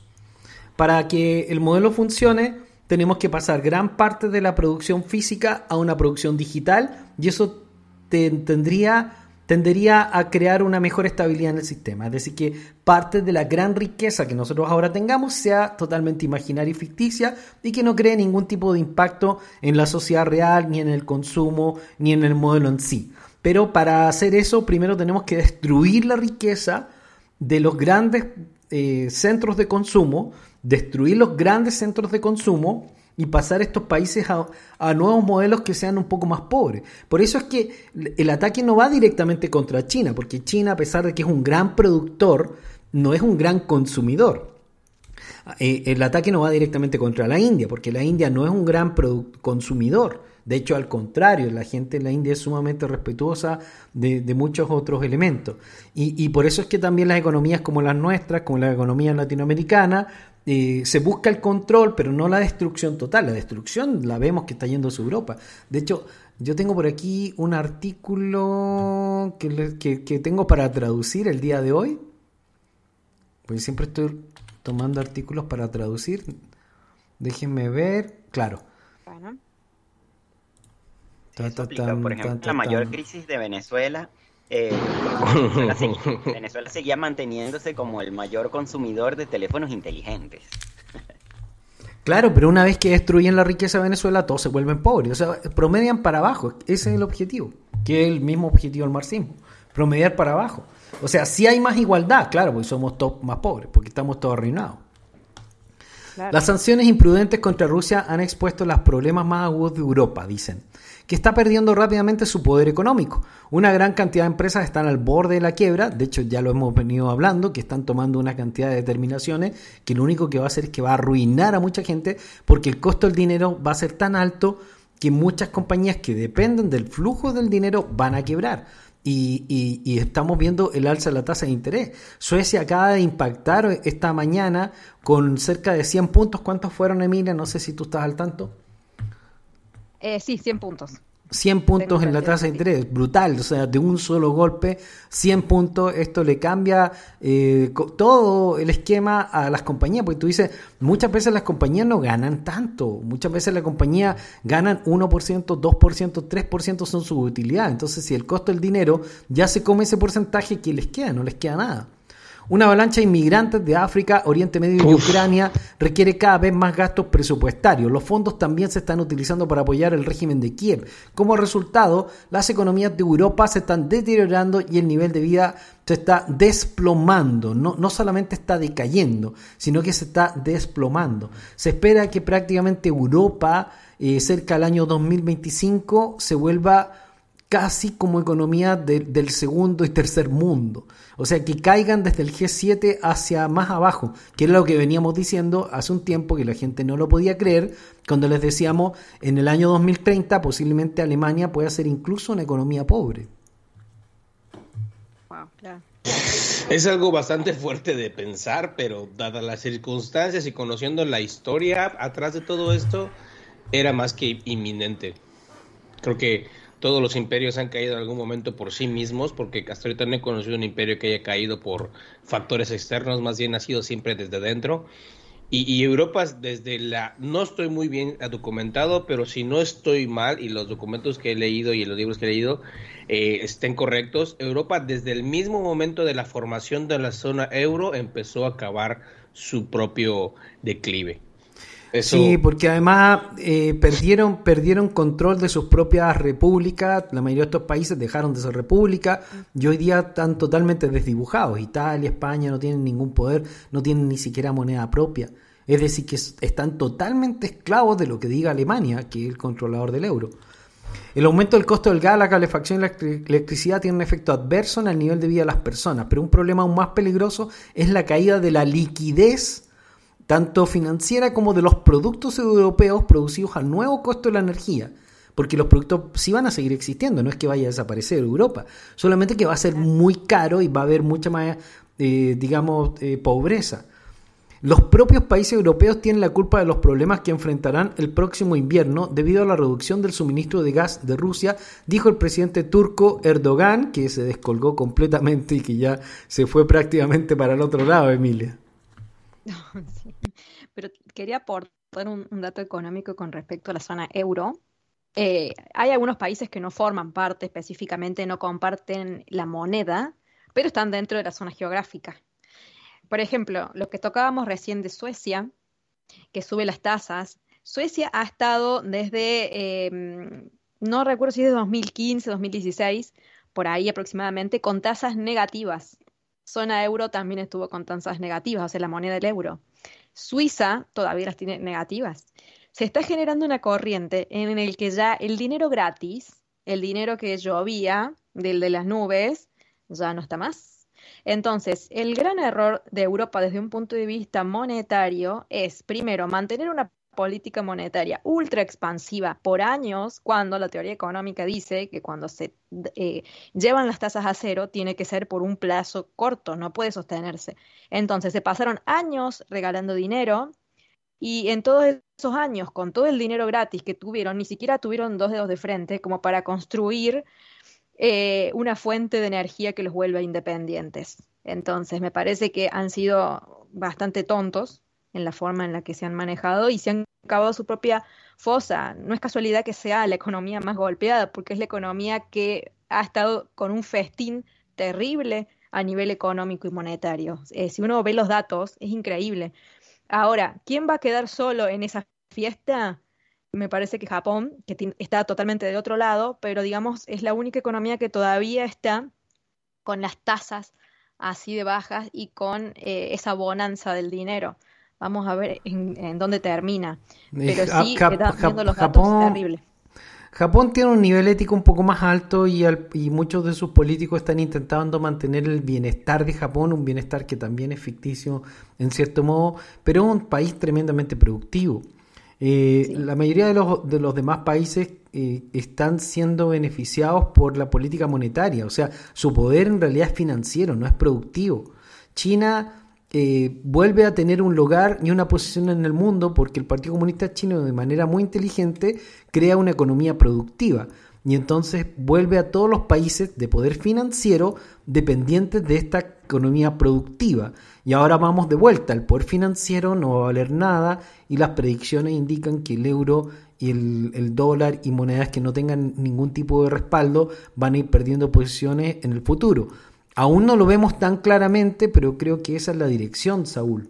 Para que el modelo funcione, tenemos que pasar gran parte de la producción física a una producción digital y eso te- tendría, tendería a crear una mejor estabilidad en el sistema. Es decir, que parte de la gran riqueza que nosotros ahora tengamos sea totalmente imaginaria y ficticia y que no cree ningún tipo de impacto en la sociedad real, ni en el consumo, ni en el modelo en sí. Pero para hacer eso, primero tenemos que destruir la riqueza de los grandes eh, centros de consumo, destruir los grandes centros de consumo y pasar estos países a, nuevos modelos que sean un poco más pobres. Por eso es que el ataque no va directamente contra China, porque China, a pesar de que es un gran productor, no es un gran consumidor. Eh, el ataque no va directamente contra la India, porque la India no es un gran consumidor. De hecho, al contrario, la gente en la India es sumamente respetuosa de, de muchos otros elementos. Y, y por eso es que también las economías como las nuestras, como la economía latinoamericana, eh, se busca el control, pero no la destrucción total. La destrucción la vemos que está yendo a Europa. De hecho, yo tengo por aquí un artículo que, que- que tengo para traducir el día de hoy. Pues siempre estoy tomando artículos para traducir. Déjenme ver. Claro. Bueno, Eso por ejemplo, la mayor crisis de Venezuela. Eh, Venezuela, seguía, [LAUGHS] Venezuela seguía manteniéndose como el mayor consumidor de teléfonos inteligentes. [LAUGHS] Claro, pero una vez que destruyen la riqueza de Venezuela, todos se vuelven pobres. O sea, promedian para abajo. Ese es el objetivo. Que es el mismo objetivo del marxismo. Promediar para abajo. O sea, si hay más igualdad, claro, porque somos todos más pobres, porque estamos todos arruinados. claro. Las sanciones imprudentes contra Rusia han expuesto los problemas más agudos de Europa, dicen, que está perdiendo rápidamente su poder económico. Una gran cantidad de empresas están al borde de la quiebra, de hecho ya lo hemos venido hablando, que están tomando una cantidad de determinaciones que lo único que va a hacer es que va a arruinar a mucha gente porque el costo del dinero va a ser tan alto que muchas compañías que dependen del flujo del dinero van a quebrar. Y, y- y estamos viendo el alza de la tasa de interés. Suecia acaba de impactar esta mañana con cerca de 100 puntos. ¿Cuántos fueron, Emilia? No sé si tú estás al tanto. Eh, sí, 100 puntos. 100 puntos Tengo en la tasa de sí. interés, brutal, o sea, de un solo golpe, 100 puntos, esto le cambia eh, todo el esquema a las compañías, porque tú dices, muchas veces las compañías no ganan tanto, muchas veces las compañías ganan 1%, 2%, 3% son su utilidad, entonces si el costo del dinero ya se come ese porcentaje, ¿qué les queda? No les queda nada. Una avalancha de inmigrantes de África, Oriente Medio y Ucrania requiere cada vez más gastos presupuestarios. Los fondos también se están utilizando para apoyar el régimen de Kiev. Como resultado, las economías de Europa se están deteriorando y el nivel de vida se está desplomando. No, no solamente está decayendo, sino que se está desplomando. Se espera que prácticamente Europa, eh, cerca del año 2025, se vuelva casi como economía de- del segundo y tercer mundo. O sea, que caigan desde el G7 hacia más abajo, que era lo que veníamos diciendo hace un tiempo que la gente no lo podía creer, cuando les decíamos en el año 2030 posiblemente Alemania pueda ser incluso una economía pobre. Wow, claro. Es algo bastante fuerte de pensar, pero dadas las circunstancias y conociendo la historia atrás de todo esto, era más que inminente. Creo que todos los imperios han caído en algún momento por sí mismos, porque hasta ahorita no he conocido un imperio que haya caído por factores externos, más bien ha sido siempre desde dentro. Y, Europa desde la... No estoy muy bien documentado, pero si no estoy mal y los documentos que he leído y los libros que he leído eh, estén correctos, Europa desde el mismo momento de la formación de la zona euro empezó a acabar su propio declive. Sí, porque además eh, perdieron, perdieron control de sus propias repúblicas, la mayoría de estos países dejaron de ser república y hoy día están totalmente desdibujados. Italia, España no tienen ningún poder, no tienen ni siquiera moneda propia. Es decir, que es- están totalmente esclavos de lo que diga Alemania, que es el controlador del euro. El aumento del costo del gas, la calefacción y la electri- electricidad tiene un efecto adverso en el nivel de vida de las personas, pero un problema aún más peligroso es la caída de la liquidez, tanto financiera como de los productos europeos producidos al nuevo costo de la energía. Porque los productos sí van a seguir existiendo, no es que vaya a desaparecer Europa, solamente que va a ser muy caro y va a haber mucha más, eh, digamos, eh, pobreza. Los propios países europeos tienen la culpa de los problemas que enfrentarán el próximo invierno debido a la reducción del suministro de gas de Rusia, dijo el presidente turco Erdogan, que se descolgó completamente y que ya se fue prácticamente para el otro lado, Emilia. [LAUGHS] Quería aportar un, dato económico con respecto a la zona euro. Eh, hay algunos países que no forman parte específicamente, no comparten la moneda, pero están dentro de la zona geográfica. Por ejemplo, lo que tocábamos recién de Suecia, que sube las tasas. Suecia ha estado desde, eh, no recuerdo si es de 2015, 2016, por ahí aproximadamente, con tasas negativas. Zona euro también estuvo con tasas negativas, o sea, la moneda del euro. Suiza todavía las tiene negativas. Se está generando una corriente en el que ya el dinero gratis, el dinero que llovía del de las nubes, ya no está más. Entonces, el gran error de Europa desde un punto de vista monetario es, primero, mantener una política monetaria ultra expansiva por años, cuando la teoría económica dice que cuando se eh, llevan las tasas a cero tiene que ser por un plazo corto, no puede sostenerse. Entonces, se pasaron años regalando dinero y en todos esos años, con todo el dinero gratis que tuvieron, ni siquiera tuvieron dos dedos de frente como para construir eh, una fuente de energía que los vuelva independientes. Entonces, me parece que han sido bastante tontos en la forma en la que se han manejado y se han cavado su propia fosa. No es casualidad que sea la economía más golpeada, porque es la economía que ha estado con un festín terrible a nivel económico y monetario. Eh, si uno ve los datos, es increíble. Ahora, ¿quién va a quedar solo en esa fiesta? Me parece que Japón, que está totalmente del otro lado, pero digamos, es la única economía que todavía está con las tasas así de bajas y con eh, esa bonanza del dinero. Vamos a ver en, en dónde termina. Pero sí, Jap- queda- Jap- los datos, Japón- terrible. Japón tiene un nivel ético un poco más alto y, al- y muchos de sus políticos están intentando mantener el bienestar de Japón, un bienestar que también es ficticio en cierto modo, pero es un país tremendamente productivo. Eh, Sí. La mayoría de los, de los demás países eh, están siendo beneficiados por la política monetaria, o sea, su poder en realidad es financiero, no es productivo. China eh, vuelve a tener un lugar y una posición en el mundo porque el Partido Comunista Chino de manera muy inteligente crea una economía productiva y entonces vuelve a todos los países de poder financiero dependientes de esta economía productiva. Y ahora vamos de vuelta, el poder financiero no va a valer nada y las predicciones indican que el euro y el, el dólar y monedas que no tengan ningún tipo de respaldo van a ir perdiendo posiciones en el futuro. Aún no lo vemos tan claramente, pero creo que esa es la dirección, Saúl.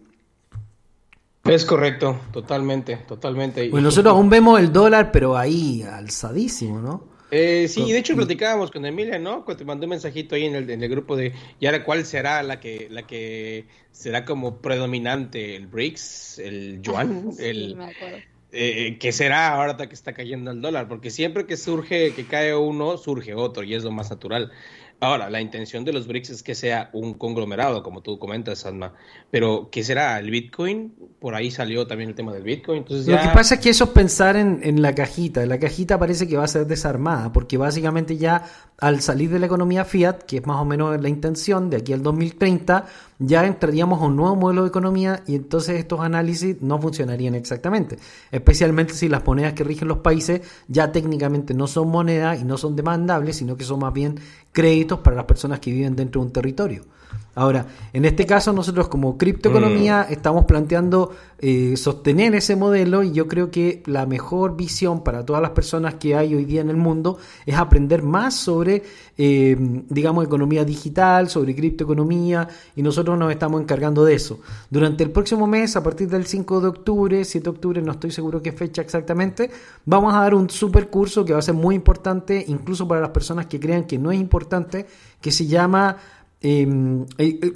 Es correcto, totalmente, totalmente. Pues nosotros aún vemos el dólar, pero ahí alzadísimo, ¿no? Eh, sí, de hecho platicábamos con Emilia, ¿no? Cuando te mandó un mensajito ahí en el, en el grupo de, ¿y ahora cuál será la que, la que será como predominante? ¿El BRICS? ¿El yuan? [LAUGHS] Sí, el, me acuerdo. eh, ¿Qué será ahora que está cayendo el dólar? Porque siempre que surge, que cae uno, surge otro y es lo más natural. Ahora, la intención de los BRICS es que sea un conglomerado, como tú comentas, Alma. Pero, ¿qué será? ¿El Bitcoin? Por ahí salió también el tema del Bitcoin. Entonces Lo que pasa es que eso es pensar en, en la cajita. La cajita parece que va a ser desarmada, porque básicamente ya al salir de la economía fiat, que es más o menos la intención de aquí al 2030, ya entraríamos a un nuevo modelo de economía y entonces estos análisis no funcionarían exactamente. Especialmente si las monedas que rigen los países ya técnicamente no son monedas y no son demandables, sino que son más bien créditos para las personas que viven dentro de un territorio. Ahora, en este caso nosotros como criptoeconomía estamos planteando eh, sostener ese modelo y yo creo que la mejor visión para todas las personas que hay hoy día en el mundo es aprender más sobre, eh, digamos, economía digital, sobre criptoeconomía y nosotros nos estamos encargando de eso. Durante el próximo mes, a partir del 5 de octubre, 7 de octubre, no estoy seguro qué fecha exactamente, vamos a dar un super curso que va a ser muy importante, incluso para las personas que crean que no es importante, que se llama eh,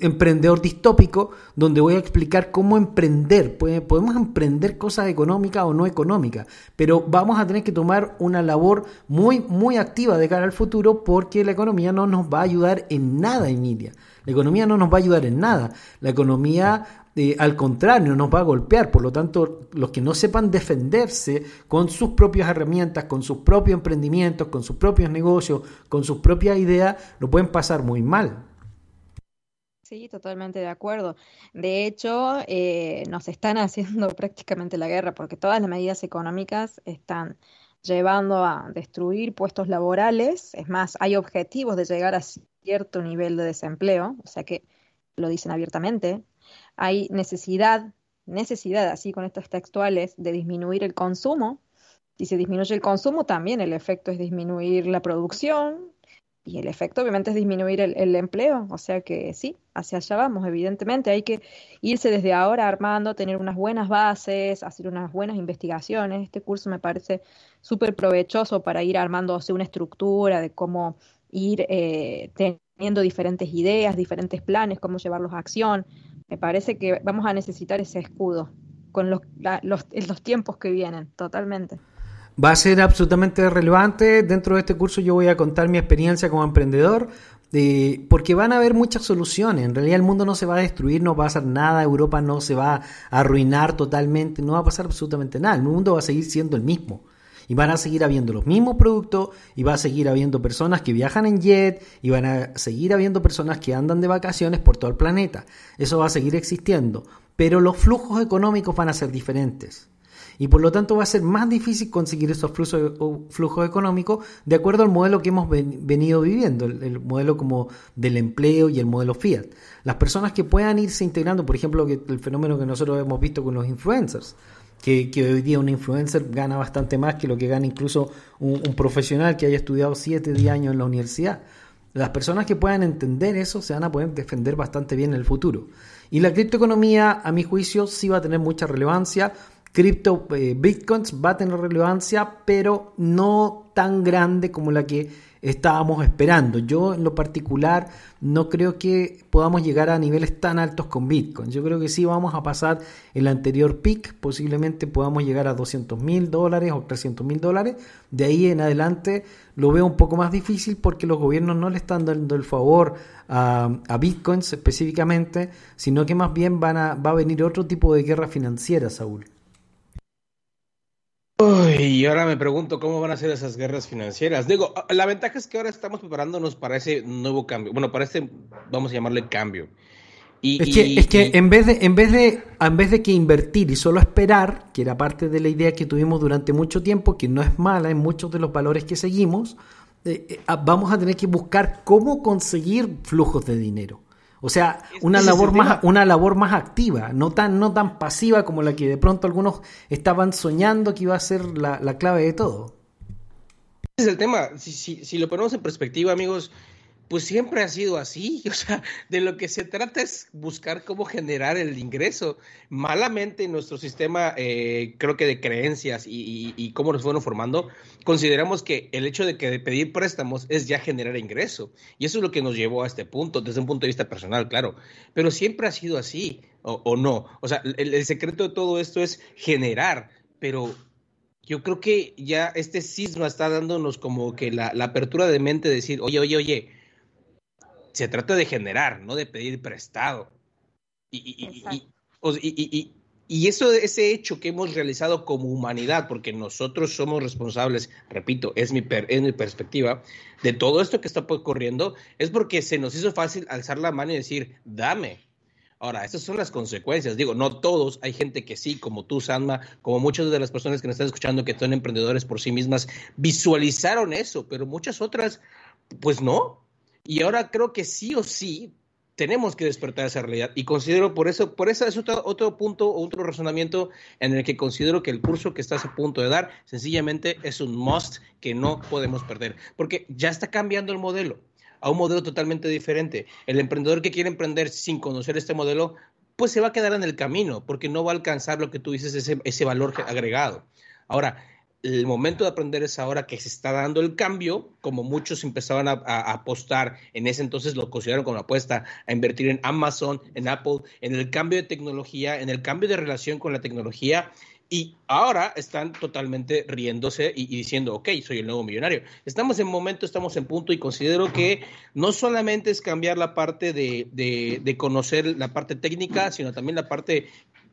emprendedor distópico, donde voy a explicar cómo emprender. Podemos emprender cosas económicas o no económicas, pero vamos a tener que tomar una labor muy, muy activa de cara al futuro porque la economía no nos va a ayudar en nada, Emilia. La economía no nos va a ayudar en nada. La economía, eh, al contrario, nos va a golpear. Por lo tanto, los que no sepan defenderse con sus propias herramientas, con sus propios emprendimientos, con sus propios negocios, con sus propias ideas, lo pueden pasar muy mal. Sí, totalmente de acuerdo. De hecho, eh, nos están [LAUGHS] haciendo prácticamente la guerra porque todas las medidas económicas están llevando a destruir puestos laborales. Es más, hay objetivos de llegar a cierto nivel de desempleo, o sea que lo dicen abiertamente. Hay necesidad, necesidad, así con estos textuales, de disminuir el consumo. Si se disminuye el consumo, también el efecto es disminuir la producción, y el efecto obviamente es disminuir el, el empleo, o sea que sí, hacia allá vamos, evidentemente hay que irse desde ahora armando, tener unas buenas bases, hacer unas buenas investigaciones. Este curso me parece súper provechoso para ir armándose una estructura de cómo ir eh, teniendo diferentes ideas, diferentes planes, cómo llevarlos a acción. Me parece que vamos a necesitar ese escudo con los, los, los tiempos que vienen, totalmente. Va a ser absolutamente relevante. Dentro de este curso yo voy a contar mi experiencia como emprendedor, eh, porque van a haber muchas soluciones. En realidad el mundo no se va a destruir, no va a pasar nada, Europa no se va a arruinar totalmente, no va a pasar absolutamente nada. El mundo va a seguir siendo el mismo. Y van a seguir habiendo los mismos productos, y va a seguir habiendo personas que viajan en jet, y van a seguir habiendo personas que andan de vacaciones por todo el planeta. Eso va a seguir existiendo. Pero los flujos económicos van a ser diferentes y por lo tanto va a ser más difícil conseguir esos flujos, económicos de acuerdo al modelo que hemos ven- venido viviendo, el, el modelo como del empleo y el modelo Fiat. Las personas que puedan irse integrando, por ejemplo, el fenómeno que nosotros hemos visto con los influencers, que, hoy día un influencer gana bastante más que lo que gana incluso un, un profesional que haya estudiado 7, 10 años en la universidad. Las personas que puedan entender eso se van a poder defender bastante bien en el futuro. Y la criptoeconomía, a mi juicio, sí va a tener mucha relevancia. Cripto eh, Bitcoins va a tener relevancia, pero no tan grande como la que estábamos esperando. Yo en lo particular no creo que podamos llegar a niveles tan altos con Bitcoin. Yo creo que sí vamos a pasar el anterior peak, posiblemente podamos llegar a 200 mil dólares o 300 mil dólares. De ahí en adelante lo veo un poco más difícil porque los gobiernos no le están dando el favor a, a Bitcoins específicamente, sino que más bien van a, va a venir otro tipo de guerra financiera, Saúl. Uy, y ahora me pregunto cómo van a ser esas guerras financieras. Digo, la ventaja es que ahora estamos preparándonos para ese nuevo cambio. Bueno, para este, vamos a llamarle cambio. Y, Es que, y- es que y- en vez de, en vez de, en vez de que invertir y solo esperar, que era parte de la idea que tuvimos durante mucho tiempo, que no es mala en muchos de los valores que seguimos, eh, eh, ah, vamos a tener que buscar cómo conseguir flujos de dinero. O sea, una labor más, una labor más activa, no tan, no tan pasiva como la que de pronto algunos estaban soñando que iba a ser la, la clave de todo. Ese es el tema. Si, si, si lo ponemos en perspectiva, amigos, pues siempre ha sido así. [LAUGHS] O sea, de lo que se trata es buscar cómo generar el ingreso. Malamente nuestro sistema, eh, creo que de creencias y, cómo nos fueron formando, consideramos que el hecho de que pedir préstamos es ya generar ingreso. Y eso es lo que nos llevó a este punto, desde un punto de vista personal, claro. Pero siempre ha sido así, o, no. O sea, el, secreto de todo esto es generar, pero yo creo que ya este cisma está dándonos como que la, la apertura de mente de decir, oye, oye, oye, se trata de generar, no de pedir prestado. Y, eso, ese hecho que hemos realizado como humanidad, porque nosotros somos responsables, repito, es mi, per- es mi perspectiva, de todo esto que está ocurriendo, es porque se nos hizo fácil alzar la mano y decir, dame. Ahora, esas son las consecuencias. Digo, no todos, hay gente que sí, como tú, Sanma, como muchas de las personas que nos están escuchando que son emprendedores por sí mismas, visualizaron eso, pero muchas otras, pues no. Y ahora creo que sí o sí tenemos que despertar esa realidad. Y considero por eso, por eso es otro, punto, otro razonamiento en el que considero que el curso que estás a punto de dar, sencillamente es un must que no podemos perder. Porque ya está cambiando el modelo a un modelo totalmente diferente. El emprendedor que quiere emprender sin conocer este modelo, pues se va a quedar en el camino, porque no va a alcanzar lo que tú dices, ese valor agregado. Ahora, el momento de aprender es ahora que se está dando el cambio, como muchos empezaban a, apostar, en ese entonces lo consideraron como apuesta, a invertir en Amazon, en Apple, en el cambio de tecnología, en el cambio de relación con la tecnología, y ahora están totalmente riéndose y, y diciendo, ok, soy el nuevo millonario. Estamos en momento, estamos en punto y considero que no solamente es cambiar la parte de, de- de conocer la parte técnica, sino también la parte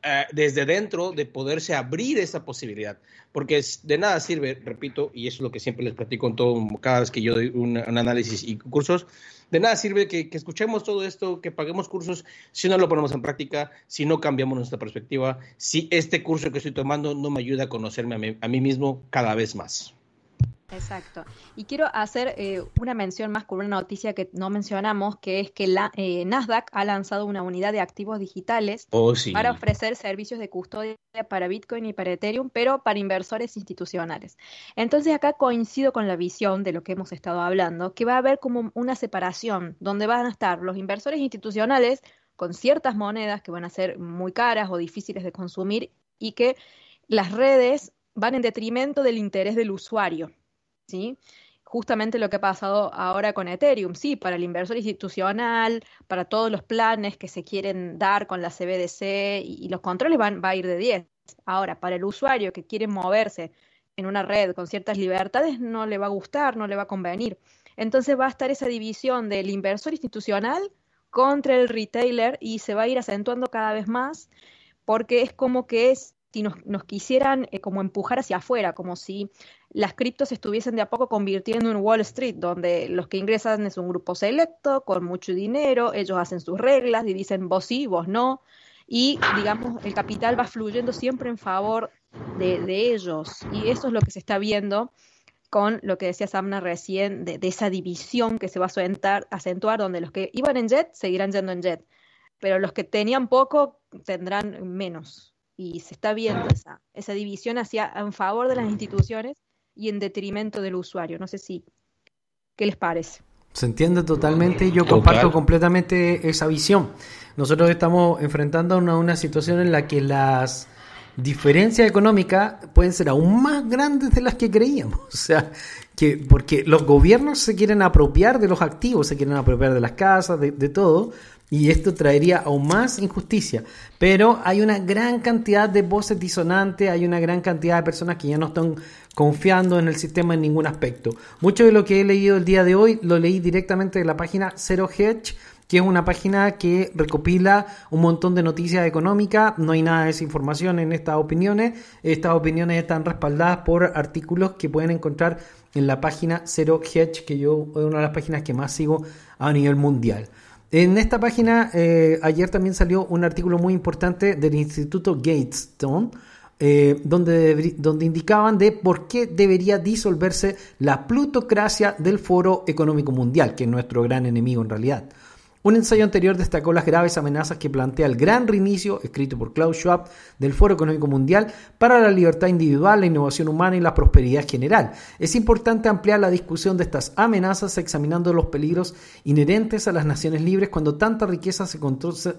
eh, desde dentro de poderse abrir esa posibilidad. Porque de nada sirve, repito, y eso es lo que siempre les platico en todo, cada vez que yo doy un, análisis y cursos, de nada sirve que, escuchemos todo esto, que paguemos cursos, si no lo ponemos en práctica, si no cambiamos nuestra perspectiva, si este curso que estoy tomando no me ayuda a conocerme a a mí mismo cada vez más. Exacto. Y quiero hacer eh, una mención más con una noticia que no mencionamos, que es que la, eh, Nasdaq ha lanzado una unidad de activos digitales Oh, sí. para ofrecer servicios de custodia para Bitcoin y para Ethereum, pero para inversores institucionales. Entonces acá coincido con la visión de lo que hemos estado hablando, que va a haber como una separación donde van a estar los inversores institucionales con ciertas monedas que van a ser muy caras o difíciles de consumir y que las redes van en detrimento del interés del usuario. Justamente lo que ha pasado ahora con Ethereum, sí, para el inversor institucional, para todos los planes que se quieren dar con la CBDC y, y los controles van, va a ir de 10. Ahora, para el usuario que quiere moverse en una red con ciertas libertades, no le va a gustar, no le va a convenir. Entonces va a estar esa división del inversor institucional contra el retailer y se va a ir acentuando cada vez más porque es como que es, si nos, nos quisieran eh, como empujar hacia afuera, como si las criptos se estuviesen de a poco convirtiendo en Wall Street, donde los que ingresan es un grupo selecto, con mucho dinero, ellos hacen sus reglas y dicen vos sí, vos no, y digamos, el capital va fluyendo siempre en favor de, ellos, y eso es lo que se está viendo con lo que decía Samna recién, de, de esa división que se va a acentuar, donde los que iban en jet seguirán yendo en jet, pero los que tenían poco tendrán menos. Y se está viendo esa, esa división hacia en favor de las instituciones y en detrimento del usuario. No sé si, ¿qué les parece? Se entiende totalmente, yo Total. comparto completamente esa visión. Nosotros estamos enfrentando una, una situación en la que las diferencias económicas pueden ser aún más grandes de las que creíamos. [LAUGHS] O sea, que porque los gobiernos se quieren apropiar de los activos, se quieren apropiar de las casas, de, de todo, y esto traería aún más injusticia. Pero hay una gran cantidad de voces disonantes, hay una gran cantidad de personas que ya no están confiando en el sistema en ningún aspecto. Mucho de lo que he leído el día de hoy lo leí directamente de la página Zero Hedge, que es una página que recopila un montón de noticias económicas. No hay nada de desinformación en estas opiniones. Estas opiniones están respaldadas por artículos que pueden encontrar en la página Zero Hedge, que yo es una de las páginas que más sigo a nivel mundial. En esta página, eh, ayer también salió un artículo muy importante del Instituto Gatestone, eh, donde, donde indicaban de por qué debería disolverse la plutocracia del Foro Económico Mundial, que es nuestro gran enemigo en realidad. Un ensayo anterior destacó las graves amenazas que plantea el gran reinicio, escrito por Klaus Schwab, del Foro Económico Mundial para la libertad individual, la innovación humana y la prosperidad general. Es importante ampliar la discusión de estas amenazas examinando los peligros inherentes a las naciones libres cuando tanta riqueza se,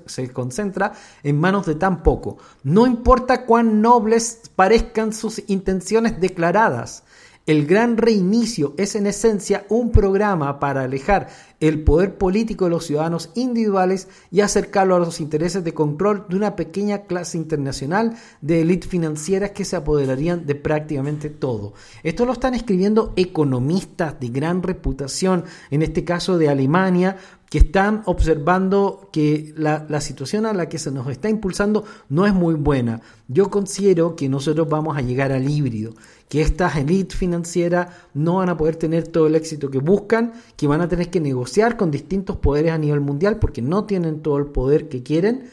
se concentra en manos de tan poco. No importa cuán nobles parezcan sus intenciones declaradas. El gran reinicio es en esencia un programa para alejar el poder político de los ciudadanos individuales y acercarlo a los intereses de control de una pequeña clase internacional de élites financieras que se apoderarían de prácticamente todo. Esto lo están escribiendo economistas de gran reputación, en este caso de Alemania, que están observando que la, la situación a la que se nos está impulsando no es muy buena. Yo considero que nosotros vamos a llegar al híbrido, que estas élites financieras no van a poder tener todo el éxito que buscan, que van a tener que negociar con distintos poderes a nivel mundial porque no tienen todo el poder que quieren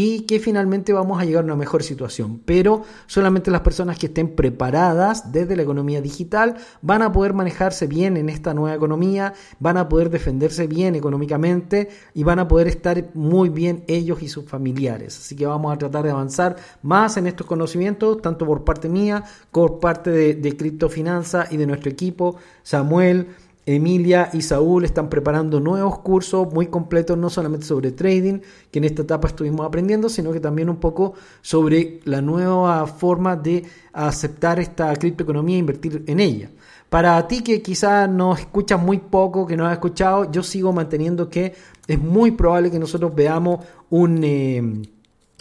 y que finalmente vamos a llegar a una mejor situación. Pero solamente las personas que estén preparadas desde la economía digital van a poder manejarse bien en esta nueva economía, van a poder defenderse bien económicamente y van a poder estar muy bien ellos y sus familiares. Así que vamos a tratar de avanzar más en estos conocimientos, tanto por parte mía, como por parte de, de Criptofinanza y de nuestro equipo, Samuel. Emilia y Saúl están preparando nuevos cursos muy completos, no solamente sobre trading, que en esta etapa estuvimos aprendiendo, sino que también un poco sobre la nueva forma de aceptar esta criptoeconomía e invertir en ella. Para ti que quizás nos escuchas muy poco, que no has escuchado, yo sigo manteniendo que es muy probable que nosotros veamos un... eh,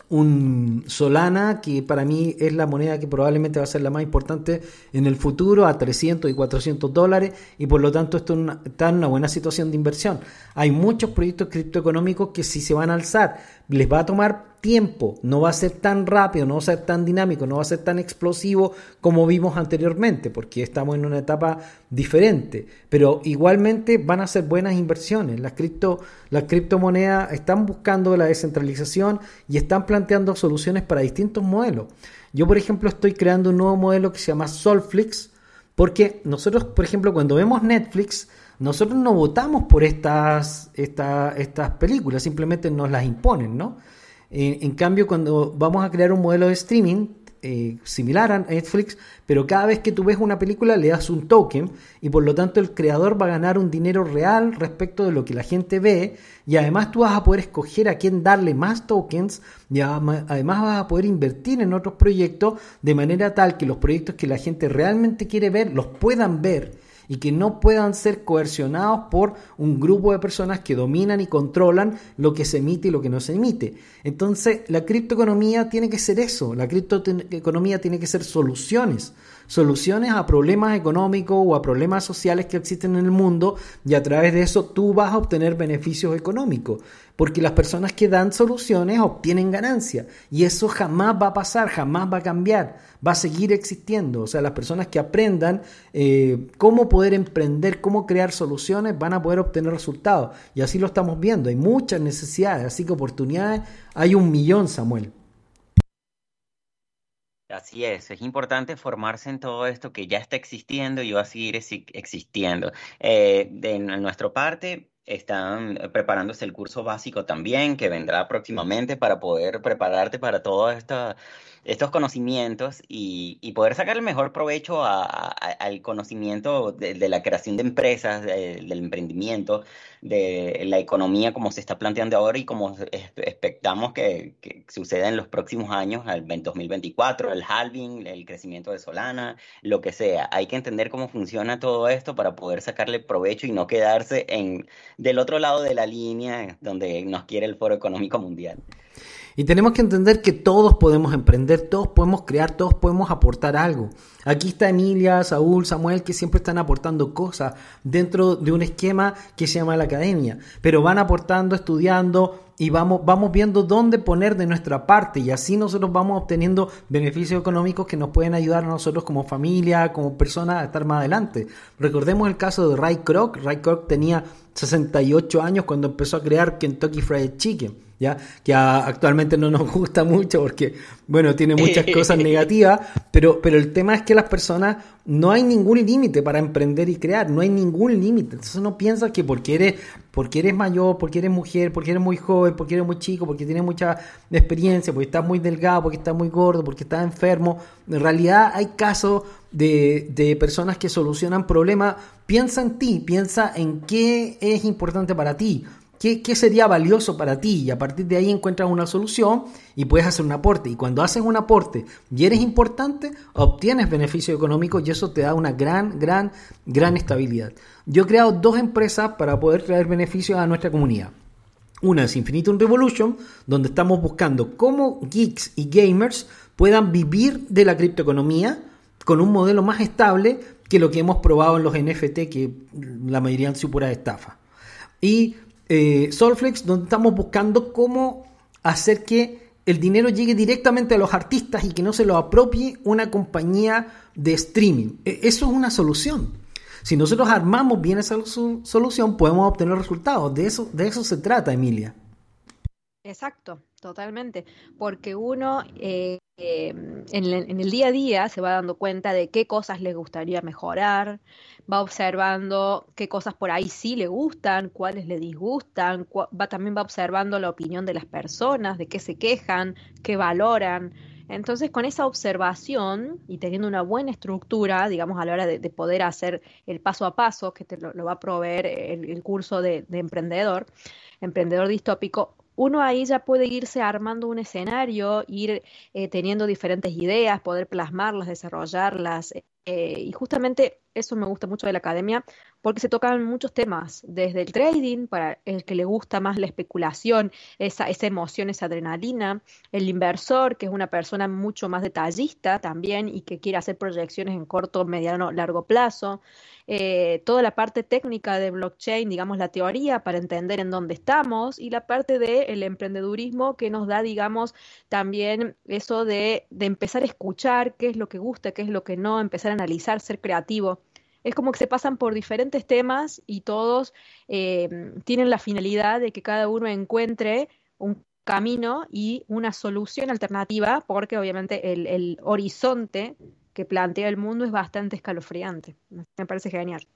un Solana, que para mí es la moneda que probablemente va a ser la más importante en el futuro, a 300 y 400 dólares, y por lo tanto esto está en una buena situación de inversión. Hay muchos proyectos criptoeconómicos que si se van a alzar, les va a tomar tiempo, no va a ser tan rápido, no va a ser tan dinámico, no va a ser tan explosivo como vimos anteriormente, porque estamos en una etapa diferente, pero igualmente van a ser buenas inversiones. Las cripto, las criptomonedas están buscando la descentralización y están planteando soluciones para distintos modelos. Yo, por ejemplo, estoy creando un nuevo modelo que se llama Solflix, porque nosotros, por ejemplo, cuando vemos Netflix, nosotros no votamos por estas, esta- estas películas, simplemente nos las imponen, ¿no? En, cambio, cuando vamos a crear un modelo de streaming eh, similar a Netflix, pero cada vez que tú ves una película le das un token y por lo tanto el creador va a ganar un dinero real respecto de lo que la gente ve y además tú vas a poder escoger a quién darle más tokens y además vas a poder invertir en otros proyectos de manera tal que los proyectos que la gente realmente quiere ver los puedan ver y que no puedan ser coercionados por un grupo de personas que dominan y controlan lo que se emite y lo que no se emite. Entonces, la criptoeconomía tiene que ser eso, la criptoeconomía tiene que ser soluciones, soluciones a problemas económicos o a problemas sociales que existen en el mundo y a través de eso tú vas a obtener beneficios económicos, porque las personas que dan soluciones obtienen ganancias y eso jamás va a pasar, jamás va a cambiar, va a seguir existiendo. O sea, las personas que aprendan eh, cómo poder emprender, cómo crear soluciones, van a poder obtener resultados. Y así lo estamos viendo. Hay muchas necesidades, así que oportunidades hay un millón, Samuel. Así es, es importante formarse en todo esto que ya está existiendo y va a seguir exi- existiendo. Eh, de nuestra parte, están eh, preparándose el curso básico también, que vendrá próximamente para poder prepararte para todos esta- estos conocimientos y, y poder sacar el mejor provecho a- al conocimiento de, la creación de empresas, de- del emprendimiento, de la economía como se está planteando ahora y como expectamos que, que suceda en los próximos años, al 2024, el halving, el crecimiento de Solana, lo que sea. Hay que entender cómo funciona todo esto para poder sacarle provecho y no quedarse en del otro lado de la línea donde nos quiere el Foro Económico Mundial. Y tenemos que entender que todos podemos emprender, todos podemos crear, todos podemos aportar algo. Aquí está Emilia, Saúl, Samuel, que siempre están aportando cosas dentro de un esquema que se llama la academia. Pero van aportando, estudiando y vamos, vamos viendo dónde poner de nuestra parte. Y así nosotros vamos obteniendo beneficios económicos que nos pueden ayudar a nosotros como familia, como personas a estar más adelante. Recordemos el caso de Ray Kroc. Ray Kroc tenía 68 años cuando empezó a crear Kentucky Fried Chicken. ¿Ya? Que a- actualmente no nos [LAUGHS] gusta mucho porque, bueno, tiene muchas [LAUGHS] cosas negativas, pero, pero el tema es que las personas no hay ningún límite para emprender y crear, no hay ningún límite. Entonces uno piensa que porque eres, porque eres mayor, porque eres mujer, porque eres muy joven, porque eres muy chico, porque tienes mucha experiencia, porque estás muy delgado, porque estás muy gordo, porque estás enfermo, en realidad hay casos de, de personas que solucionan problemas. Piensa en ti, piensa en qué es importante para ti. ¿Qué, sería valioso para ti? Y a partir de ahí encuentras una solución y puedes hacer un aporte. Y cuando haces un aporte y eres importante, obtienes beneficios económicos y eso te da una gran, gran, gran estabilidad. Yo he creado dos empresas para poder traer beneficios a nuestra comunidad. Una es Infinitum Revolution, donde estamos buscando cómo geeks y gamers puedan vivir de la criptoeconomía con un modelo más estable que lo que hemos probado en los NFT, que la mayoría han sido pura estafa. Y eh, Solflex, donde estamos buscando cómo hacer que el dinero llegue directamente a los artistas y que no se lo apropie una compañía de streaming. E- Eso es una solución. Si nosotros armamos bien esa solución, podemos obtener resultados. De eso, de eso se trata, Emilia. Exacto, totalmente. Porque uno eh, eh, en, el, día a día se va dando cuenta de qué cosas le gustaría mejorar, va observando qué cosas por ahí sí le gustan, cuáles le disgustan, va, también va observando la opinión de las personas, de qué se quejan, qué valoran. Entonces, con esa observación y teniendo una buena estructura, digamos, a la hora de, de poder hacer el paso a paso que te lo, va a proveer el, el curso de, de emprendedor, emprendedor distópico, uno ahí ya puede irse armando un escenario, ir eh, teniendo diferentes ideas, poder plasmarlas, desarrollarlas. Eh, y justamente eso me gusta mucho de la academia, porque se tocan muchos temas, desde el trading, para el que le gusta más la especulación, esa, esa emoción, esa adrenalina, el inversor, que es una persona mucho más detallista también y que quiere hacer proyecciones en corto, mediano, largo plazo, eh, toda la parte técnica de blockchain, digamos la teoría para entender en dónde estamos y la parte del emprendedurismo que nos da, digamos, también eso de, de empezar a escuchar qué es lo que gusta, qué es lo que no, empezar a analizar, ser creativo. Es como que se pasan por diferentes temas y todos eh, tienen la finalidad de que cada uno encuentre un camino y una solución alternativa, porque obviamente el, el horizonte que plantea el mundo es bastante escalofriante. Me parece genial.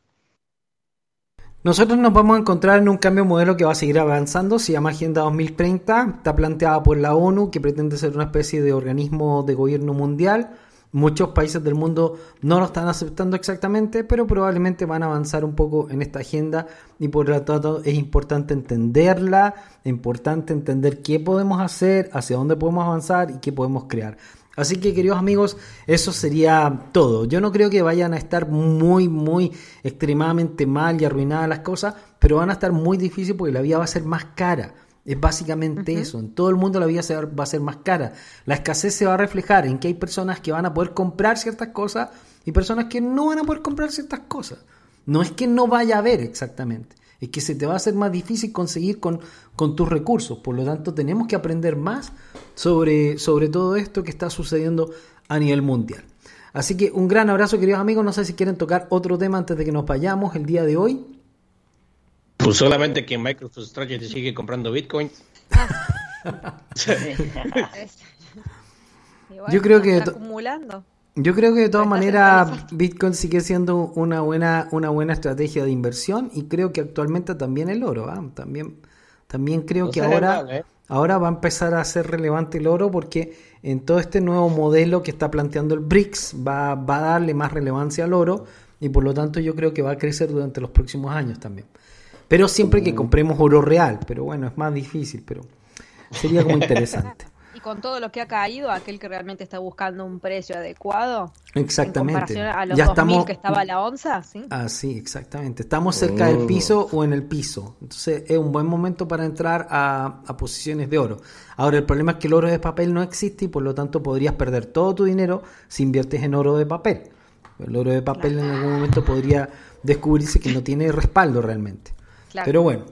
Nosotros nos vamos a encontrar en un cambio modelo que va a seguir avanzando, se llama Agenda 2030, está planteada por la ONU, que pretende ser una especie de organismo de gobierno mundial. Muchos países del mundo no lo están aceptando exactamente, pero probablemente van a avanzar un poco en esta agenda y por lo tanto es importante entenderla, es importante entender qué podemos hacer, hacia dónde podemos avanzar y qué podemos crear. Así que queridos amigos, eso sería todo. Yo no creo que vayan a estar muy, muy extremadamente mal y arruinadas las cosas, pero van a estar muy difíciles porque la vida va a ser más cara. Es básicamente eso. En todo el mundo la vida se va, va a ser más cara. La escasez se va a reflejar en que hay personas que van a poder comprar ciertas cosas y personas que no van a poder comprar ciertas cosas. No es que no vaya a haber exactamente. Es que se te va a hacer más difícil conseguir con, con tus recursos. Por lo tanto, tenemos que aprender más sobre, sobre todo esto que está sucediendo a nivel mundial. Así que un gran abrazo, queridos amigos. No sé si quieren tocar otro tema antes de que nos vayamos el día de hoy. Pues solamente que Microsoft Strategy sigue comprando bitcoins. [LAUGHS] Igual, Yo creo que acumulando. Yo creo que de todas maneras. Bitcoin sigue siendo una buena, una buena estrategia de inversión y creo que actualmente también el oro. ¿ah? También, también creo No que ahora, mal, ¿eh? ahora va a empezar a ser relevante el oro porque en todo este nuevo modelo que está planteando el BRICS va, va a darle más relevancia al oro y por lo tanto yo creo que va a crecer durante los próximos años también. Pero siempre que compremos oro real, pero bueno, es más difícil, pero sería como [LAUGHS] interesante. Y con todo lo que ha caído, aquel que realmente está buscando un precio adecuado, en Exactamente. comparación a los Ya 2000 estamos que estaba la onza, ¿sí? Ah, sí, exactamente. Estamos cerca del piso o en el piso. Entonces es un buen momento para entrar a, a posiciones de oro. Ahora, el problema es que el oro de papel no existe y por lo tanto podrías perder todo tu dinero si inviertes en oro de papel. El oro de papel en algún momento podría descubrirse que no tiene respaldo realmente. Claro. Pero bueno.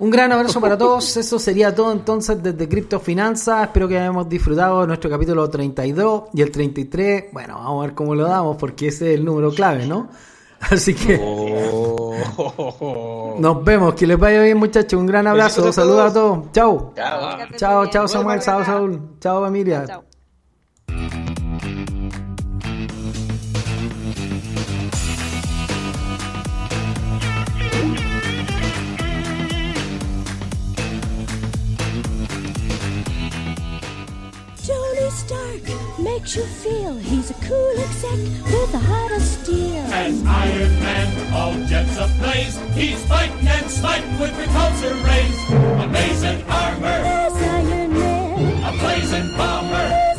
Un gran abrazo para todos. [LAUGHS] Eso sería todo entonces desde Criptofinanzas. Espero que hayamos disfrutado de nuestro capítulo 32 y el 33. Bueno, vamos a ver cómo lo damos porque ese es el número clave, ¿no? [LAUGHS] Así que Oh. nos vemos. Que les vaya bien, muchachos. Un gran abrazo. Saludos a todos. Chao. Chao. Chao. Samuel. Chao, Saúl. Chao, Emilia. Chao. You feel he's a cool exec with a heart of steel? As Iron Man, all jets ablaze. He's fighting and smiting with repulsor rays. Amazing armor. as Iron Man. A blazing bomber.